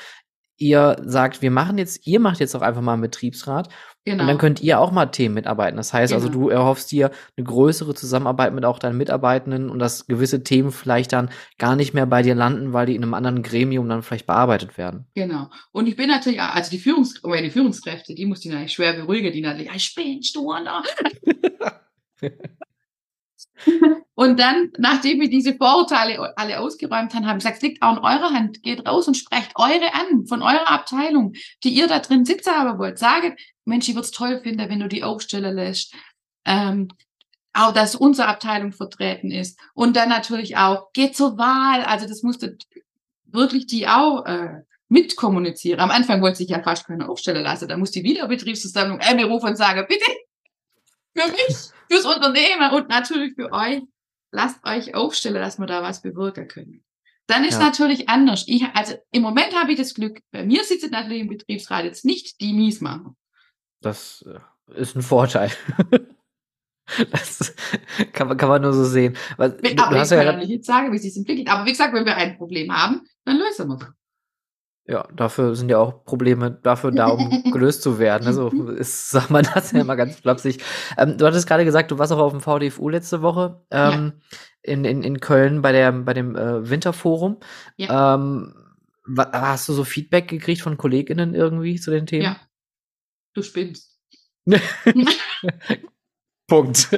Ihr sagt, wir machen jetzt, ihr macht jetzt auch einfach mal einen Betriebsrat Genau. Und dann genau. könnt ihr auch mal Themen mitarbeiten. Das heißt also, genau. also, du erhoffst dir eine größere Zusammenarbeit mit auch deinen Mitarbeitenden und dass gewisse Themen vielleicht dann gar nicht mehr bei dir landen, weil die in einem anderen Gremium dann vielleicht bearbeitet werden. Genau. Und ich bin natürlich, also die, Führungs die Führungskräfte, die muss ich natürlich schwer beruhigen, die natürlich, spinnst du, da? Und dann, nachdem wir diese Vorurteile alle ausgeräumt haben, haben gesagt, es liegt auch in eurer Hand. Geht raus und sprecht eure an, von eurer Abteilung, die ihr da drin sitzen haben wollt. Saget, Mensch, ich würde es toll finden, wenn du die aufstellen lässt. Ähm, auch, dass unsere Abteilung vertreten ist. Und dann natürlich auch, geht zur Wahl. Also das musste wirklich die auch äh, mitkommunizieren. Am Anfang wollte sich ja fast keiner aufstellen lassen. Da muss die Wiederbetriebsversammlung eine rufen und sagen, bitte, für mich, fürs Unternehmen und natürlich für euch lasst euch aufstellen, dass wir da was bewirken können. Dann ist ja. natürlich anders. Ich, also im Moment habe ich das Glück, bei mir sitzen natürlich im Betriebsrat jetzt nicht die Miesmacher. Das äh, ist ein Vorteil. (laughs) das kann man, kann man nur so sehen. Weil, aber du ich kann ja nicht jetzt sagen, wie es sich entwickelt. Aber wie gesagt, wenn wir ein Problem haben, dann lösen wir es. Ja, dafür sind ja auch Probleme dafür da, um (laughs) gelöst zu werden. Also ist, (laughs) sag mal das ja immer ganz flapsig. Ähm, du hattest gerade gesagt, du warst auch auf dem VDFU letzte Woche ähm, ja. in, in, in Köln bei, der, bei dem äh, Winterforum. Ja. Ähm, hast du so Feedback gekriegt von KollegInnen irgendwie zu den Themen? Ja. Du spinnst. (laughs) Punkt.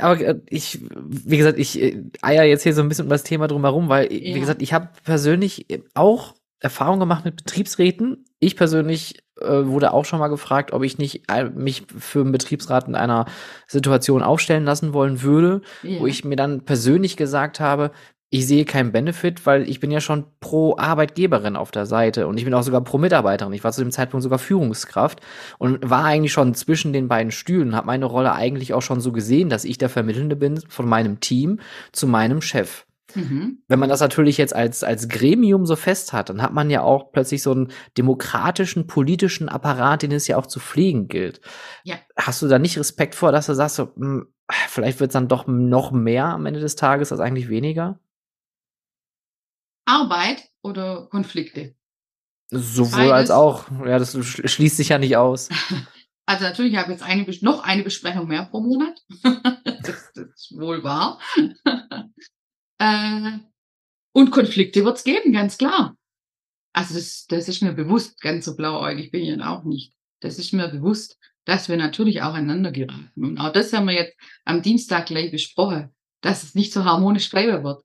Aber äh, ich, wie gesagt, ich äh, eier jetzt hier so ein bisschen um das Thema drumherum, weil, ja. wie gesagt, ich habe persönlich auch Erfahrung gemacht mit Betriebsräten. Ich persönlich äh, wurde auch schon mal gefragt, ob ich nicht äh, mich für einen Betriebsrat in einer Situation aufstellen lassen wollen würde, ja. wo ich mir dann persönlich gesagt habe, ich sehe keinen Benefit, weil ich bin ja schon pro Arbeitgeberin auf der Seite und ich bin auch sogar pro Mitarbeiterin. Ich war zu dem Zeitpunkt sogar Führungskraft und war eigentlich schon zwischen den beiden Stühlen und habe meine Rolle eigentlich auch schon so gesehen, dass ich der Vermittelnde bin von meinem Team zu meinem Chef. Mhm. Wenn man das natürlich jetzt als, als Gremium so fest hat, dann hat man ja auch plötzlich so einen demokratischen, politischen Apparat, den es ja auch zu pflegen gilt. Ja. Hast du da nicht Respekt vor, dass du sagst, so, mh, hm, vielleicht wird es dann doch noch mehr am Ende des Tages als eigentlich weniger? Arbeit oder Konflikte? Sowohl Beides. als auch. Ja, das schließt sich ja nicht aus. (laughs) Also natürlich ich habe jetzt eine, noch eine Besprechung mehr pro Monat. (laughs) das, das, ist wohl wahr. (laughs) äh, und Konflikte wird es geben, ganz klar. Also das, das ist mir bewusst, ganz so blauäugig bin ich dann auch nicht. Das ist mir bewusst, dass wir natürlich auch einander geraten. Und auch das haben wir jetzt am Dienstag gleich besprochen, dass es nicht so harmonisch bleiben wird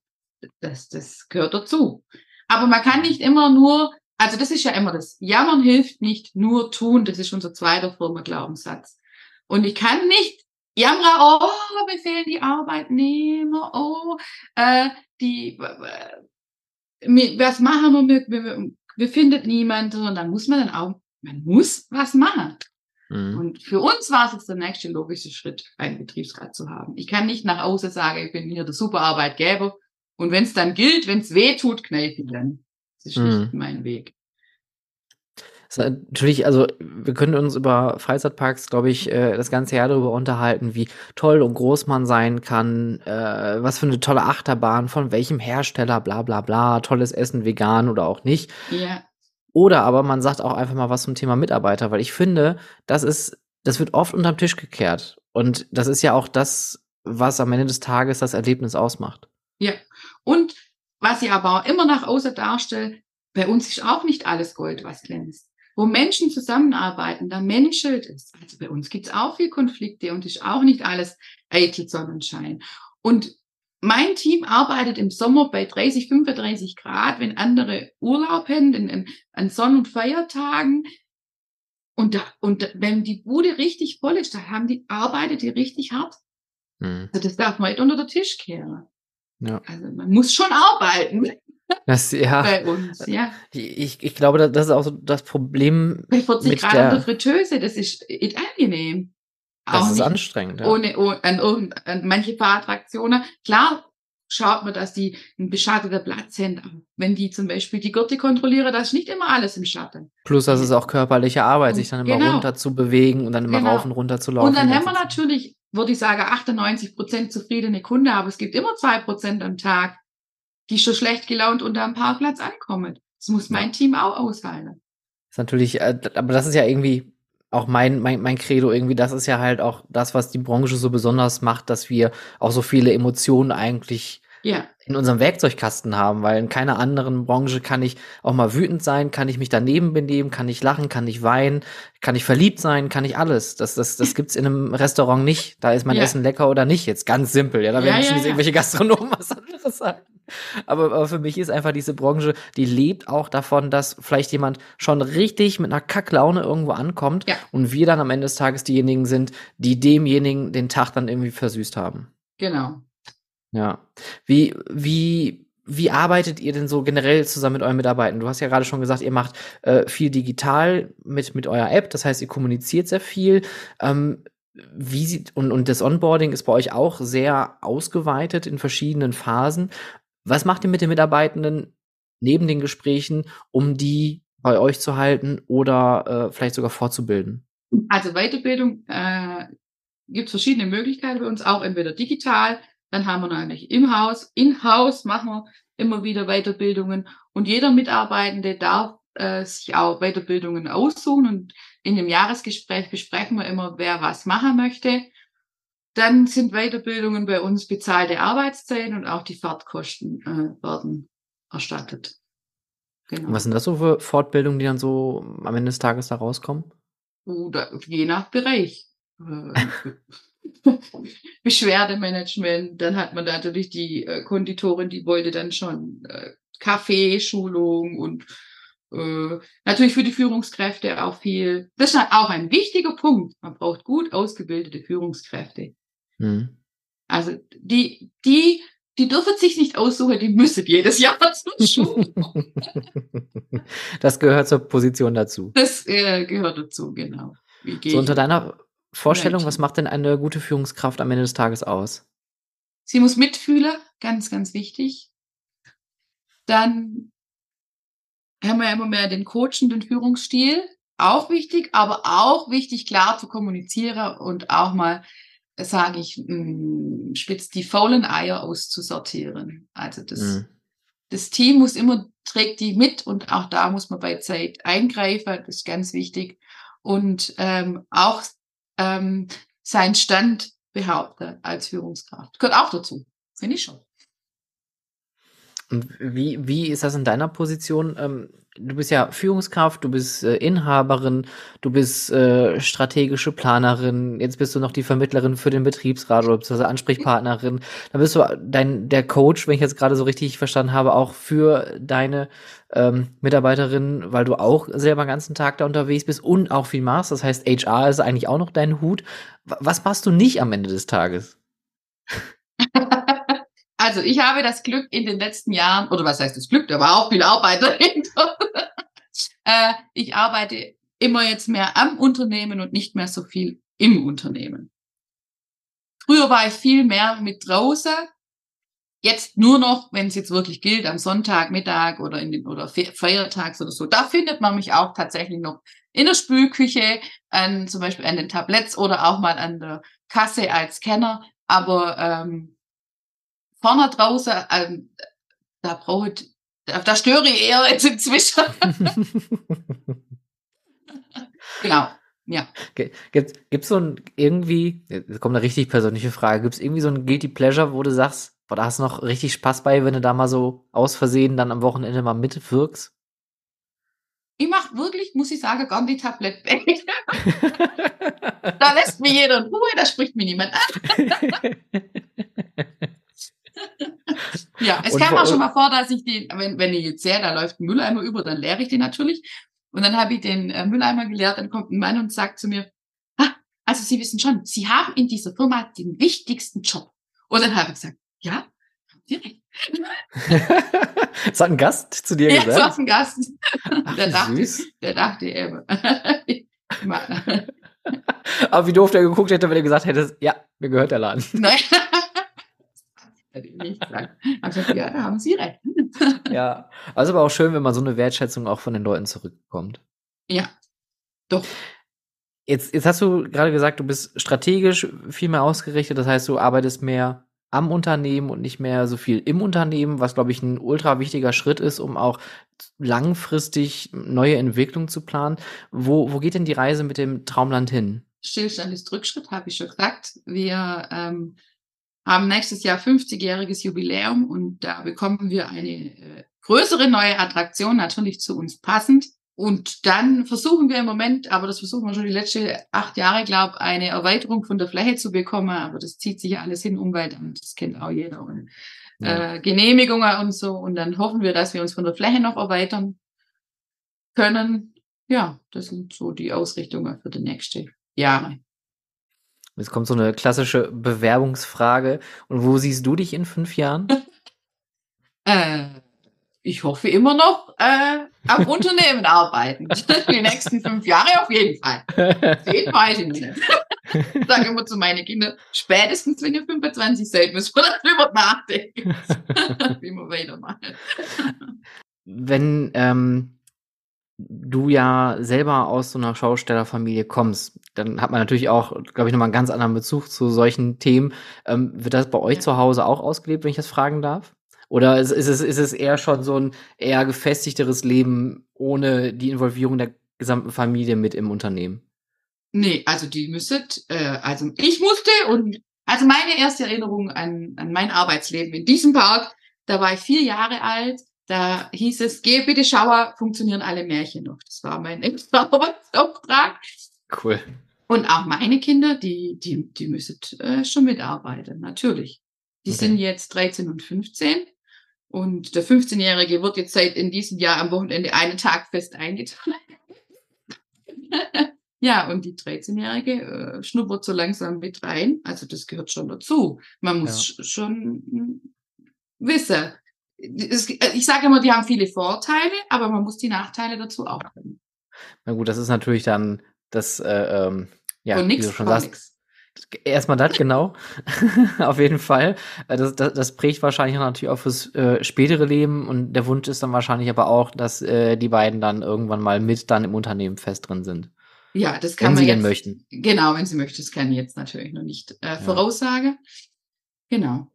das, das gehört dazu. Aber man kann nicht immer nur, also das ist ja immer das, Jammern hilft nicht, nur tun, das ist unser zweiter Firma Glaubenssatz. Und ich kann nicht jammern, oh, mir fehlen die Arbeitnehmer, oh, äh, die, äh, was machen wir, wir, wir, wir findet niemand, sondern dann muss man dann auch, man muss was machen. Mhm. Und für uns war es jetzt der nächste logische Schritt, einen Betriebsrat zu haben. Ich kann nicht nach außen sagen, ich bin hier der super Arbeitgeber und wenn es dann gilt, wenn es weh tut, kneife dann. Das ist mhm. nicht mein Weg. natürlich, also wir können uns über Freizeitparks, glaube ich, äh, das ganze Jahr darüber unterhalten, wie toll und groß man sein kann, äh, was für eine tolle Achterbahn, von welchem Hersteller, bla bla bla, tolles Essen, vegan oder auch nicht. Ja. Oder aber man sagt auch einfach mal was zum Thema Mitarbeiter, weil ich finde, das ist, das wird oft unterm Tisch gekehrt. Und das ist ja auch das, was am Ende des Tages das Erlebnis ausmacht. Ja, und was ich aber auch immer nach außen darstelle, bei uns ist auch nicht alles Gold, was glänzt. Wo Menschen zusammenarbeiten, da menschelt es. Also bei uns gibt es auch viel Konflikte und ist auch nicht alles eitel Sonnenschein. Und mein Team arbeitet im Sommer bei 30, 35 Grad, wenn andere Urlaub haben, an Sonn- und Feiertagen. Und, da, und wenn die Bude richtig voll ist, da haben die, arbeitet die richtig hart. Mhm. Also das darf man nicht unter den Tisch kehren. Ja. Also man muss schon arbeiten. Das, ja. Bei uns, ja. Ich, ich glaube, das ist auch so das Problem. Bei 40 mit Grad der, der Fritteuse, das ist angenehm. Das auch ist anstrengend. Ja. Ohne, ohne an, an manche Fahrattraktionen. Klar schaut man, dass die einen beschatteten Platz haben. Wenn die zum Beispiel die Gürtel kontrollieren, da ist nicht immer alles im Schatten. Plus, das ist auch körperliche Arbeit, und sich dann immer genau. runter zu bewegen und dann immer genau. rauf und runter zu laufen. Und dann haben wir natürlich würde ich sagen, 98 Prozent zufriedene Kunde, aber es gibt immer zwei Prozent am Tag, die schon schlecht gelaunt unter dem Parkplatz ankommen. Das muss mein. Team auch aushalten. Das ist natürlich, äh, aber das ist ja irgendwie auch mein, mein, mein Credo irgendwie, das ist ja halt auch das, was die Branche so besonders macht, dass wir auch so viele Emotionen eigentlich ja. in unserem Werkzeugkasten haben, weil in keiner anderen Branche kann ich auch mal wütend sein, kann ich mich daneben benehmen, kann ich lachen, kann ich weinen, kann ich verliebt sein, kann ich alles. Das, das, das gibt's in einem Restaurant nicht. Da ist mein ja. Essen lecker oder nicht. Jetzt ganz simpel. Ja, da werden ja, schon ja, irgendwelche Gastronomen (laughs) was anderes sagen. Aber, aber für mich ist einfach diese Branche, die lebt auch davon, dass vielleicht jemand schon richtig mit einer Kacklaune irgendwo ankommt ja. und wir dann am Ende des Tages diejenigen sind, die demjenigen den Tag dann irgendwie versüßt haben. Genau. Ja. Wie, wie, wie arbeitet ihr denn so generell zusammen mit euren Mitarbeitern? Du hast ja gerade schon gesagt, ihr macht äh, viel digital mit, mit eurer App, das heißt, ihr kommuniziert sehr viel. Ähm, wie sieht, und, und das Onboarding ist bei euch auch sehr ausgeweitet in verschiedenen Phasen. Was macht ihr mit den Mitarbeitenden neben den Gesprächen, um die bei euch zu halten oder äh, vielleicht sogar fortzubilden? Also Weiterbildung äh, gibt es verschiedene Möglichkeiten bei uns, auch entweder digital dann haben wir natürlich im Haus, in-house machen wir immer wieder Weiterbildungen und jeder Mitarbeitende darf äh, sich auch Weiterbildungen aussuchen und in dem Jahresgespräch besprechen wir immer, wer was machen möchte. Dann sind Weiterbildungen bei uns bezahlte Arbeitszeiten und auch die Fahrtkosten äh, werden erstattet. Genau. Was sind das so für Fortbildungen, die dann so am Ende des Tages da rauskommen? Oder je nach Bereich. (laughs) (laughs) Beschwerdemanagement. Dann hat man da natürlich die äh, Konditorin, die wollte dann schon äh, Kaffeeschulung und äh, natürlich für die Führungskräfte auch viel. Das ist auch ein wichtiger Punkt. Man braucht gut ausgebildete Führungskräfte. Mhm. Also die, die, die dürfen sich nicht aussuchen, die müssen jedes Jahr zur Schule. (laughs) das gehört zur Position dazu. Das äh, gehört dazu, genau. so unter deiner Vorstellung, was macht denn eine gute Führungskraft am Ende des Tages aus? Sie muss mitfühlen, ganz, ganz wichtig. Dann haben wir ja immer mehr den coachenden Führungsstil, auch wichtig, aber auch wichtig, klar zu kommunizieren und auch mal, sage ich, mm, spitz die faulen Eier auszusortieren. Also das, mhm. das Team muss immer, trägt die mit und auch da muss man bei Zeit eingreifen, das ist ganz wichtig. Und ähm, auch ähm, seinen Stand behaupte als Führungskraft. Gehört auch dazu, finde ich schon. Und wie, wie ist das in deiner Position? Ähm, du bist ja Führungskraft, du bist äh, Inhaberin, du bist äh, strategische Planerin, jetzt bist du noch die Vermittlerin für den Betriebsrat oder du Ansprechpartnerin. Dann bist du dein, der Coach, wenn ich jetzt gerade so richtig verstanden habe, auch für deine ähm, Mitarbeiterin, weil du auch selber den ganzen Tag da unterwegs bist und auch viel machst. Das heißt, HR ist eigentlich auch noch dein Hut. Was machst du nicht am Ende des Tages? (laughs) Also ich habe das Glück in den letzten Jahren, oder was heißt das Glück, da war auch viel Arbeit (laughs) dahinter. äh, ich arbeite immer jetzt mehr am Unternehmen und nicht mehr so viel im Unternehmen. Früher war ich viel mehr mit draußen. Jetzt nur noch, wenn es jetzt wirklich gilt, am Sonntag, Mittag oder in den oder Feiertags oder so. Da findet man mich auch tatsächlich noch in der Spülküche, an, zum Beispiel an den Tabletts oder auch mal an der Kasse als Kenner. Aber ähm, vorne draußen, ähm, da brauche ich, da, da störe ich eher jetzt inzwischen. (laughs) genau. Ja. Gibt es so ein irgendwie, jetzt kommt eine richtig persönliche Frage, gibt es irgendwie so ein Guilty Pleasure, wo du sagst, boah, da hast du noch richtig Spaß bei, wenn du da mal so aus Versehen dann am Wochenende mal mitwirkst? Ich mache wirklich, muss ich sagen, gar die Tablett weg. (laughs) da lässt mir jeder in Ruhe, da spricht mir niemand an. (laughs) (laughs) ja, es und kam auch schon mal vor, dass ich den, wenn, wenn ich jetzt sehe, da läuft ein Mülleimer über, dann leere ich den natürlich. Und dann habe ich den äh, Mülleimer geleert, dann kommt ein Mann und sagt zu mir, ah, also Sie wissen schon, Sie haben in dieser Firma den wichtigsten Job. Und dann habe ich gesagt, ja, direkt. (laughs) das hat ein Gast zu dir ja, gesagt? Ja, das war ein Gast. Ach, der, dachte, der dachte, (laughs) er. Aber wie doof der geguckt hätte, wenn er gesagt hätte, ja, mir gehört der Laden. Nein nicht sagen. Also, ja, da haben Sie recht. (laughs) ja, also aber auch schön, wenn man so eine Wertschätzung auch von den Leuten zurückbekommt. Ja, doch. Jetzt, jetzt hast du gerade gesagt, du bist strategisch viel mehr ausgerichtet, das heißt, du arbeitest mehr am Unternehmen und nicht mehr so viel im Unternehmen, was, glaube ich, ein ultra wichtiger Schritt ist, um auch langfristig neue Entwicklungen zu planen. Wo, wo geht denn die Reise mit dem Traumland hin? Stillstand ist Rückschritt, habe ich schon gesagt. Wir ähm, haben nächstes Jahr 50-jähriges Jubiläum und da bekommen wir eine äh, größere neue Attraktion, natürlich zu uns passend. Und dann versuchen wir im Moment, aber das versuchen wir schon die letzten acht Jahre, glaube eine Erweiterung von der Fläche zu bekommen. Aber das zieht sich ja alles hin, Umweltamt, das kennt auch jeder. Und ja. äh, Genehmigungen und so. Und dann hoffen wir, dass wir uns von der Fläche noch erweitern können. Ja, das sind so die Ausrichtungen für die nächsten Jahre. Jetzt kommt so eine klassische Bewerbungsfrage. Und wo siehst du dich in fünf Jahren? (laughs) äh, ich hoffe immer noch äh, am (laughs) Unternehmen arbeiten. (laughs) Die nächsten fünf Jahre auf jeden Fall. Den weiß ich nicht. Ich sage immer zu meinen Kindern, spätestens wenn ihr 25 seid, müssen wir darüber nachdenken, wie wir weitermachen. Wenn ähm, du ja selber aus so einer Schaustellerfamilie kommst, dann hat man natürlich auch, glaube ich, nochmal einen ganz anderen Bezug zu solchen Themen. Ähm, wird das bei euch zu Hause auch ausgelebt, wenn ich das fragen darf? Oder ist, ist, es, ist es eher schon so ein eher gefestigteres Leben ohne die Involvierung der gesamten Familie mit im Unternehmen? Nee, also die müsstet, äh, also ich musste und also meine erste Erinnerung an, an mein Arbeitsleben in diesem Park, da war ich vier Jahre alt da hieß es, geh bitte Schauer, funktionieren alle Märchen noch. Das war mein (laughs) extra Arbeitsauftrag. Cool. Und auch meine Kinder, die, die, die müssen äh, schon mitarbeiten, natürlich. Die okay. sind jetzt 13 und 15. Und der 15-Jährige wird jetzt seit in diesem Jahr am Wochenende einen Tag fest eingetragen. (laughs) ja, und die 13-Jährige äh, schnuppert so langsam mit rein. Also das gehört schon dazu. Man muss ja. schon wissen, äh, ich sage immer, die haben viele Vorteile, aber man muss die Nachteile dazu auch kennen. Na gut, das ist natürlich dann das, äh, ähm, ja, Von nix, wie du schon sagst. Nix. Erstmal das, genau. (laughs) Auf jeden Fall. Äh, das, das, das prägt wahrscheinlich natürlich auch fürs äh, spätere Leben und der Wunsch ist dann wahrscheinlich aber auch, dass äh, die beiden dann irgendwann mal mit dann im Unternehmen fest drin sind. Ja, das kann wenn man sie jetzt, möchten. Genau, wenn sie möchten. Das kann ich jetzt natürlich noch nicht äh, voraussagen. Ja. Genau.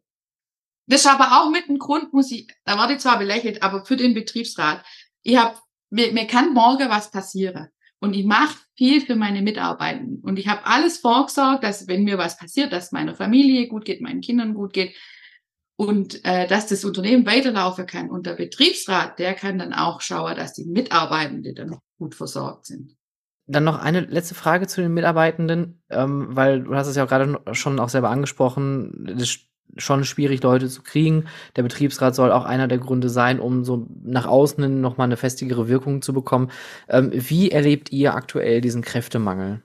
Das ist aber auch mit dem Grund, muss ich, da war die zwar belächelt, aber für den Betriebsrat. Ich habe, mir, mir kann morgen was passieren. Und ich mache viel für meine Mitarbeitenden. Und ich habe alles vorgesorgt, dass wenn mir was passiert, dass meiner Familie gut geht, meinen Kindern gut geht und äh, dass das Unternehmen weiterlaufen kann. Und der Betriebsrat, der kann dann auch schauen, dass die Mitarbeitenden dann gut versorgt sind. Dann noch eine letzte Frage zu den Mitarbeitenden, ähm, weil du hast es ja gerade schon auch selber angesprochen. Das schon schwierig, Leute zu kriegen. Der Betriebsrat soll auch einer der Gründe sein, um so nach außen hin nochmal eine festigere Wirkung zu bekommen. Ähm, wie erlebt ihr aktuell diesen Kräftemangel?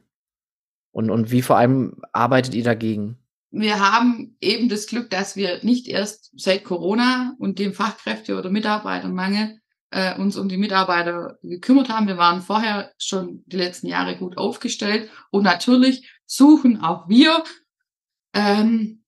Und, und wie vor allem arbeitet ihr dagegen? Wir haben eben das Glück, dass wir nicht erst seit Corona und dem Fachkräfte- oder Mitarbeitermangel äh, uns um die Mitarbeiter gekümmert haben. Wir waren vorher schon die letzten Jahre gut aufgestellt und natürlich suchen auch wir ähm,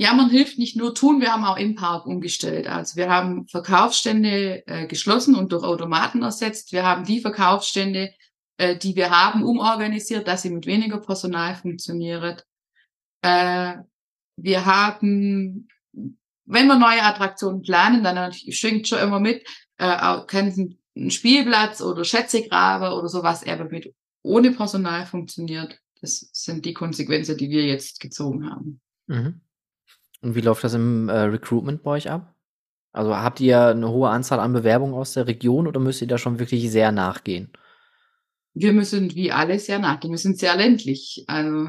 ja, man hilft nicht nur tun, wir haben auch im Park umgestellt. Also wir haben Verkaufsstände äh, geschlossen und durch Automaten ersetzt. Wir haben die Verkaufsstände, äh, die wir haben, umorganisiert, dass sie mit weniger Personal funktionieren. Äh, wir haben, wenn wir neue Attraktionen planen, dann schwingt schon immer mit, äh, auch kennen ein Spielplatz oder Schätzegrabe oder sowas, aber mit ohne Personal funktioniert. Das sind die Konsequenzen, die wir jetzt gezogen haben. Mhm. Und wie läuft das im äh, Recruitment bei euch ab? Also habt ihr eine hohe Anzahl an Bewerbungen aus der Region oder müsst ihr da schon wirklich sehr nachgehen? Wir müssen wie alle sehr nachgehen. Wir sind sehr ländlich. Also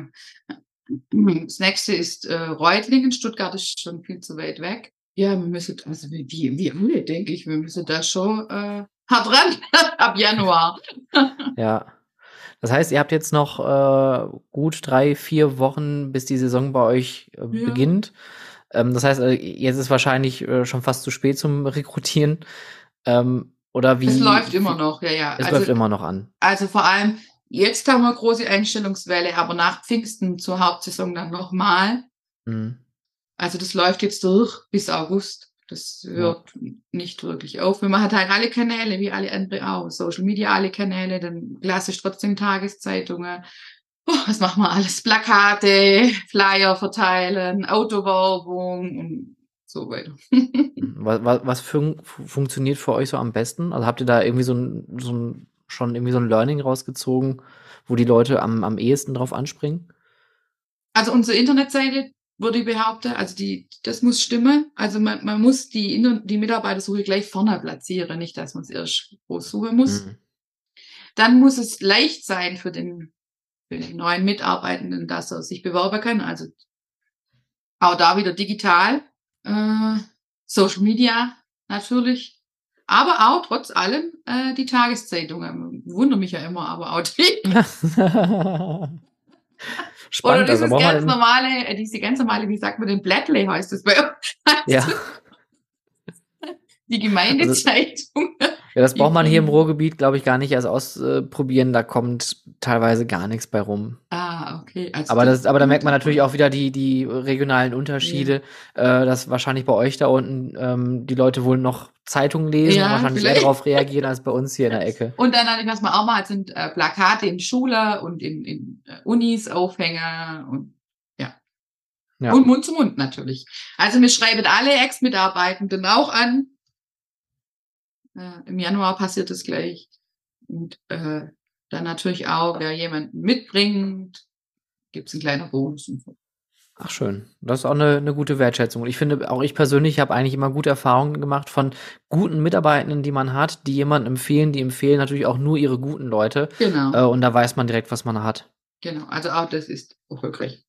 das nächste ist äh, Reutlingen. Stuttgart ist schon viel zu weit weg. Ja, wir müssen, also wie, wie alle, denke ich, wir müssen da schon äh, hart ran (laughs) ab Januar. ja. (laughs) Das heißt, ihr habt jetzt noch äh, gut drei, vier Wochen, bis die Saison bei euch äh, ja. beginnt. Ähm, das heißt, äh, jetzt ist wahrscheinlich äh, schon fast zu spät zum Rekrutieren. Ähm, oder wie? Es läuft immer noch, ja, ja. Es also, läuft immer noch an. Also vor allem, jetzt haben wir große Einstellungswelle, aber nach Pfingsten zur Hauptsaison dann nochmal. Mhm. Also das läuft jetzt durch bis August. Das hört ja. nicht wirklich auf. Wir machen halt alle Kanäle, wie alle andere auch. Social Media, alle Kanäle, dann klassisch trotzdem Tageszeitungen. Oh, was machen wir alles? Plakate, Flyer verteilen, Autowerbung und so weiter. (laughs) was was, was fun funktioniert für euch so am besten? Also habt ihr da irgendwie so ein, so ein schon irgendwie so ein Learning rausgezogen, wo die Leute am, am ehesten drauf anspringen? Also unsere Internetseite würde ich behaupten. Also die, das muss stimmen. Also man, man muss die, die Mitarbeitersuche gleich vorne platzieren, nicht, dass man es erst groß suchen muss. Mhm. Dann muss es leicht sein für den, für den neuen Mitarbeitenden, dass er sich bewerben kann. Also auch da wieder digital, äh, Social Media natürlich. Aber auch trotz allem äh, die Tageszeitungen. Wundere mich ja immer, aber auch die. (laughs) (laughs) (laughs) Spannend. Oder dieses also ganz normale, äh, diese ganz normale, wie sagt man denn, Blättle heißt das bei uns. Ja. (laughs) Die Gemeindezeitung. Also, ja, das braucht man hier im Ruhrgebiet, glaube ich, gar nicht erst ausprobieren. Da kommt teilweise gar nichts bei rum. Ah, okay. Also aber, das, aber da merkt man natürlich auch wieder die, die regionalen Unterschiede, ja. äh, dass wahrscheinlich bei euch da unten ähm, die Leute wohl noch Zeitungen lesen ja, und wahrscheinlich vielleicht. eher darauf reagieren als bei uns hier in der Ecke. Und dann, was man auch mal hat, sind äh, Plakate in Schule und in, in uh, Unis, Aufhänger und ja. Und Mund zu Mund natürlich. Also wir schreiben alle Ex-Mitarbeitenden auch an, äh, Im Januar passiert es gleich. Und äh, dann natürlich auch, wer jemanden mitbringt, gibt es einen kleinen Bonus und so. Ach schön, das ist auch eine, eine gute Wertschätzung. Und ich finde, auch ich persönlich habe eigentlich immer gute Erfahrungen gemacht von guten Mitarbeitenden, die man hat, die jemanden empfehlen, die empfehlen natürlich auch nur ihre guten Leute. Genau. Äh, und da weiß man direkt, was man hat. Genau, also auch das ist erfolgreich.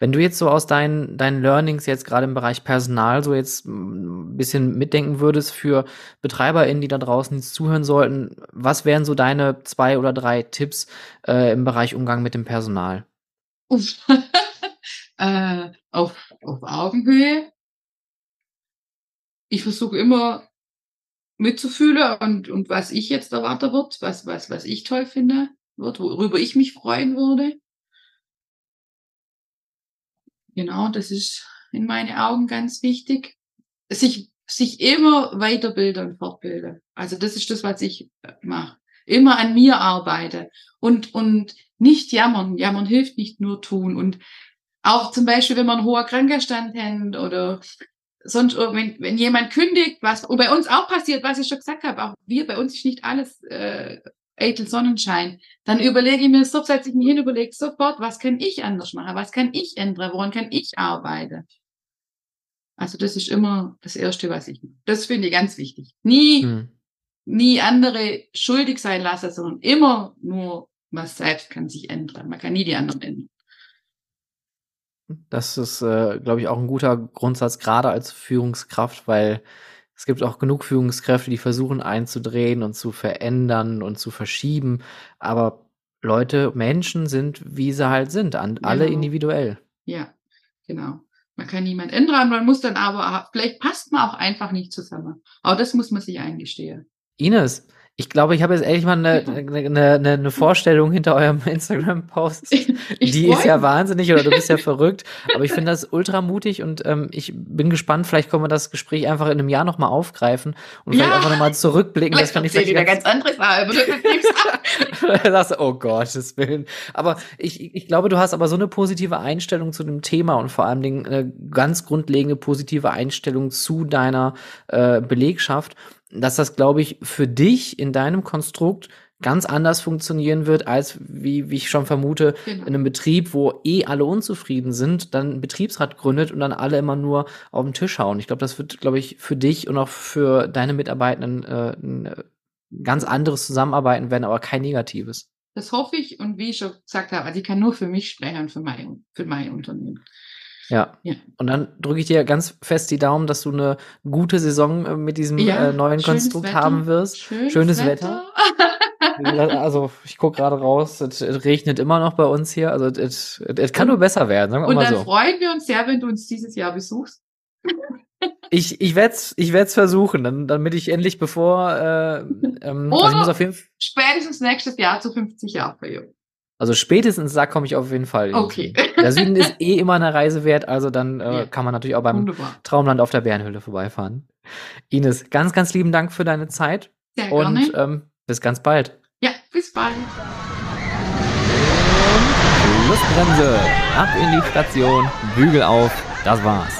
Wenn du jetzt so aus deinen, deinen Learnings jetzt gerade im Bereich Personal so jetzt ein bisschen mitdenken würdest für BetreiberInnen, die da draußen jetzt zuhören sollten, was wären so deine zwei oder drei Tipps äh, im Bereich Umgang mit dem Personal? (laughs) äh, auf, auf Augenhöhe. Ich versuche immer mitzufühlen und, und was ich jetzt erwartet wird, was, was, was ich toll finde, wird, worüber ich mich freuen würde. Genau, das ist in meinen Augen ganz wichtig. Sich, sich immer weiterbilden und fortbilden. Also das ist das, was ich äh, mache. Immer an mir arbeite und, und nicht jammern. Jammern hilft nicht nur tun. Und auch zum Beispiel, wenn man einen hohen Krankenstand hat oder sonst, wenn, wenn jemand kündigt, was bei uns auch passiert, was ich schon gesagt habe, auch wir, bei uns ist nicht alles äh, eitel Sonnenschein, dann überlege ich mir, so setze ich mich hin, überlege sofort, was kann ich anders machen, was kann ich ändern, woran kann ich arbeiten. Also das ist immer das Erste, was ich mache. Das finde ich ganz wichtig. Nie, hm. nie andere schuldig sein lassen, sondern immer nur, was selbst kann sich ändern. Man kann nie die anderen ändern. Das ist, äh, glaube ich, auch ein guter Grundsatz, gerade als Führungskraft, weil es gibt auch genug Führungskräfte, die versuchen einzudrehen und zu verändern und zu verschieben. Aber Leute, Menschen sind, wie sie halt sind, an, genau. alle individuell. Ja, genau. Man kann niemand ändern, man muss dann aber, vielleicht passt man auch einfach nicht zusammen. Aber das muss man sich eingestehen. Ines, ich glaube, ich habe jetzt ehrlich mal eine, (laughs) eine, eine, eine Vorstellung hinter eurem (laughs) Instagram-Post. Die ist ja wahnsinnig oder du bist ja (laughs) verrückt. Aber ich finde das ultra mutig und ähm, ich bin gespannt, vielleicht können wir das Gespräch einfach in einem Jahr nochmal aufgreifen und ja. vielleicht einfach nochmal zurückblicken. Das fand ich wieder ganz anderes das, Oh Gottes Willen. Aber ich, ich glaube, du hast aber so eine positive Einstellung zu dem Thema und vor allem eine ganz grundlegende positive Einstellung zu deiner äh, Belegschaft dass das, glaube ich, für dich in deinem Konstrukt ganz anders funktionieren wird, als wie, wie ich schon vermute, genau. in einem Betrieb, wo eh alle unzufrieden sind, dann ein Betriebsrat gründet und dann alle immer nur auf den Tisch hauen. Ich glaube, das wird, glaube ich, für dich und auch für deine Mitarbeitenden äh, ein äh, ganz anderes Zusammenarbeiten werden, aber kein negatives. Das hoffe ich und wie ich schon gesagt habe, also ich kann nur für mich sprechen, für mein, für mein Unternehmen. Ja. ja. Und dann drücke ich dir ganz fest die Daumen, dass du eine gute Saison äh, mit diesem ja, äh, neuen Konstrukt Wetter. haben wirst. Schönes, schönes Wetter. Wetter. (laughs) also ich gucke gerade raus, es, es, regnet immer noch bei uns hier. Also es, es kann nur besser werden, sagen wir Und mal so. dann freuen wir uns sehr, wenn du uns dieses Jahr besuchst. ich ich werde es ich werd's versuchen, dann, damit ich endlich bevor äh, ähm, (laughs) also ich muss auf jeden spätestens nächstes Jahr zu 50 Jahre also spätestens da komme ich auf jeden Fall. Okay. Der Süden ist eh immer eine Reise wert, also dann äh, ja. kann man natürlich auch beim Wunderbar. Traumland auf der Bärenhöhle vorbeifahren. Ines, ganz, ganz lieben Dank für deine Zeit. Sehr und. Ähm, bis ganz bald. Ja, bis bald. Und Schlussbremse. Ab in die Station. Bügel auf. Das war's.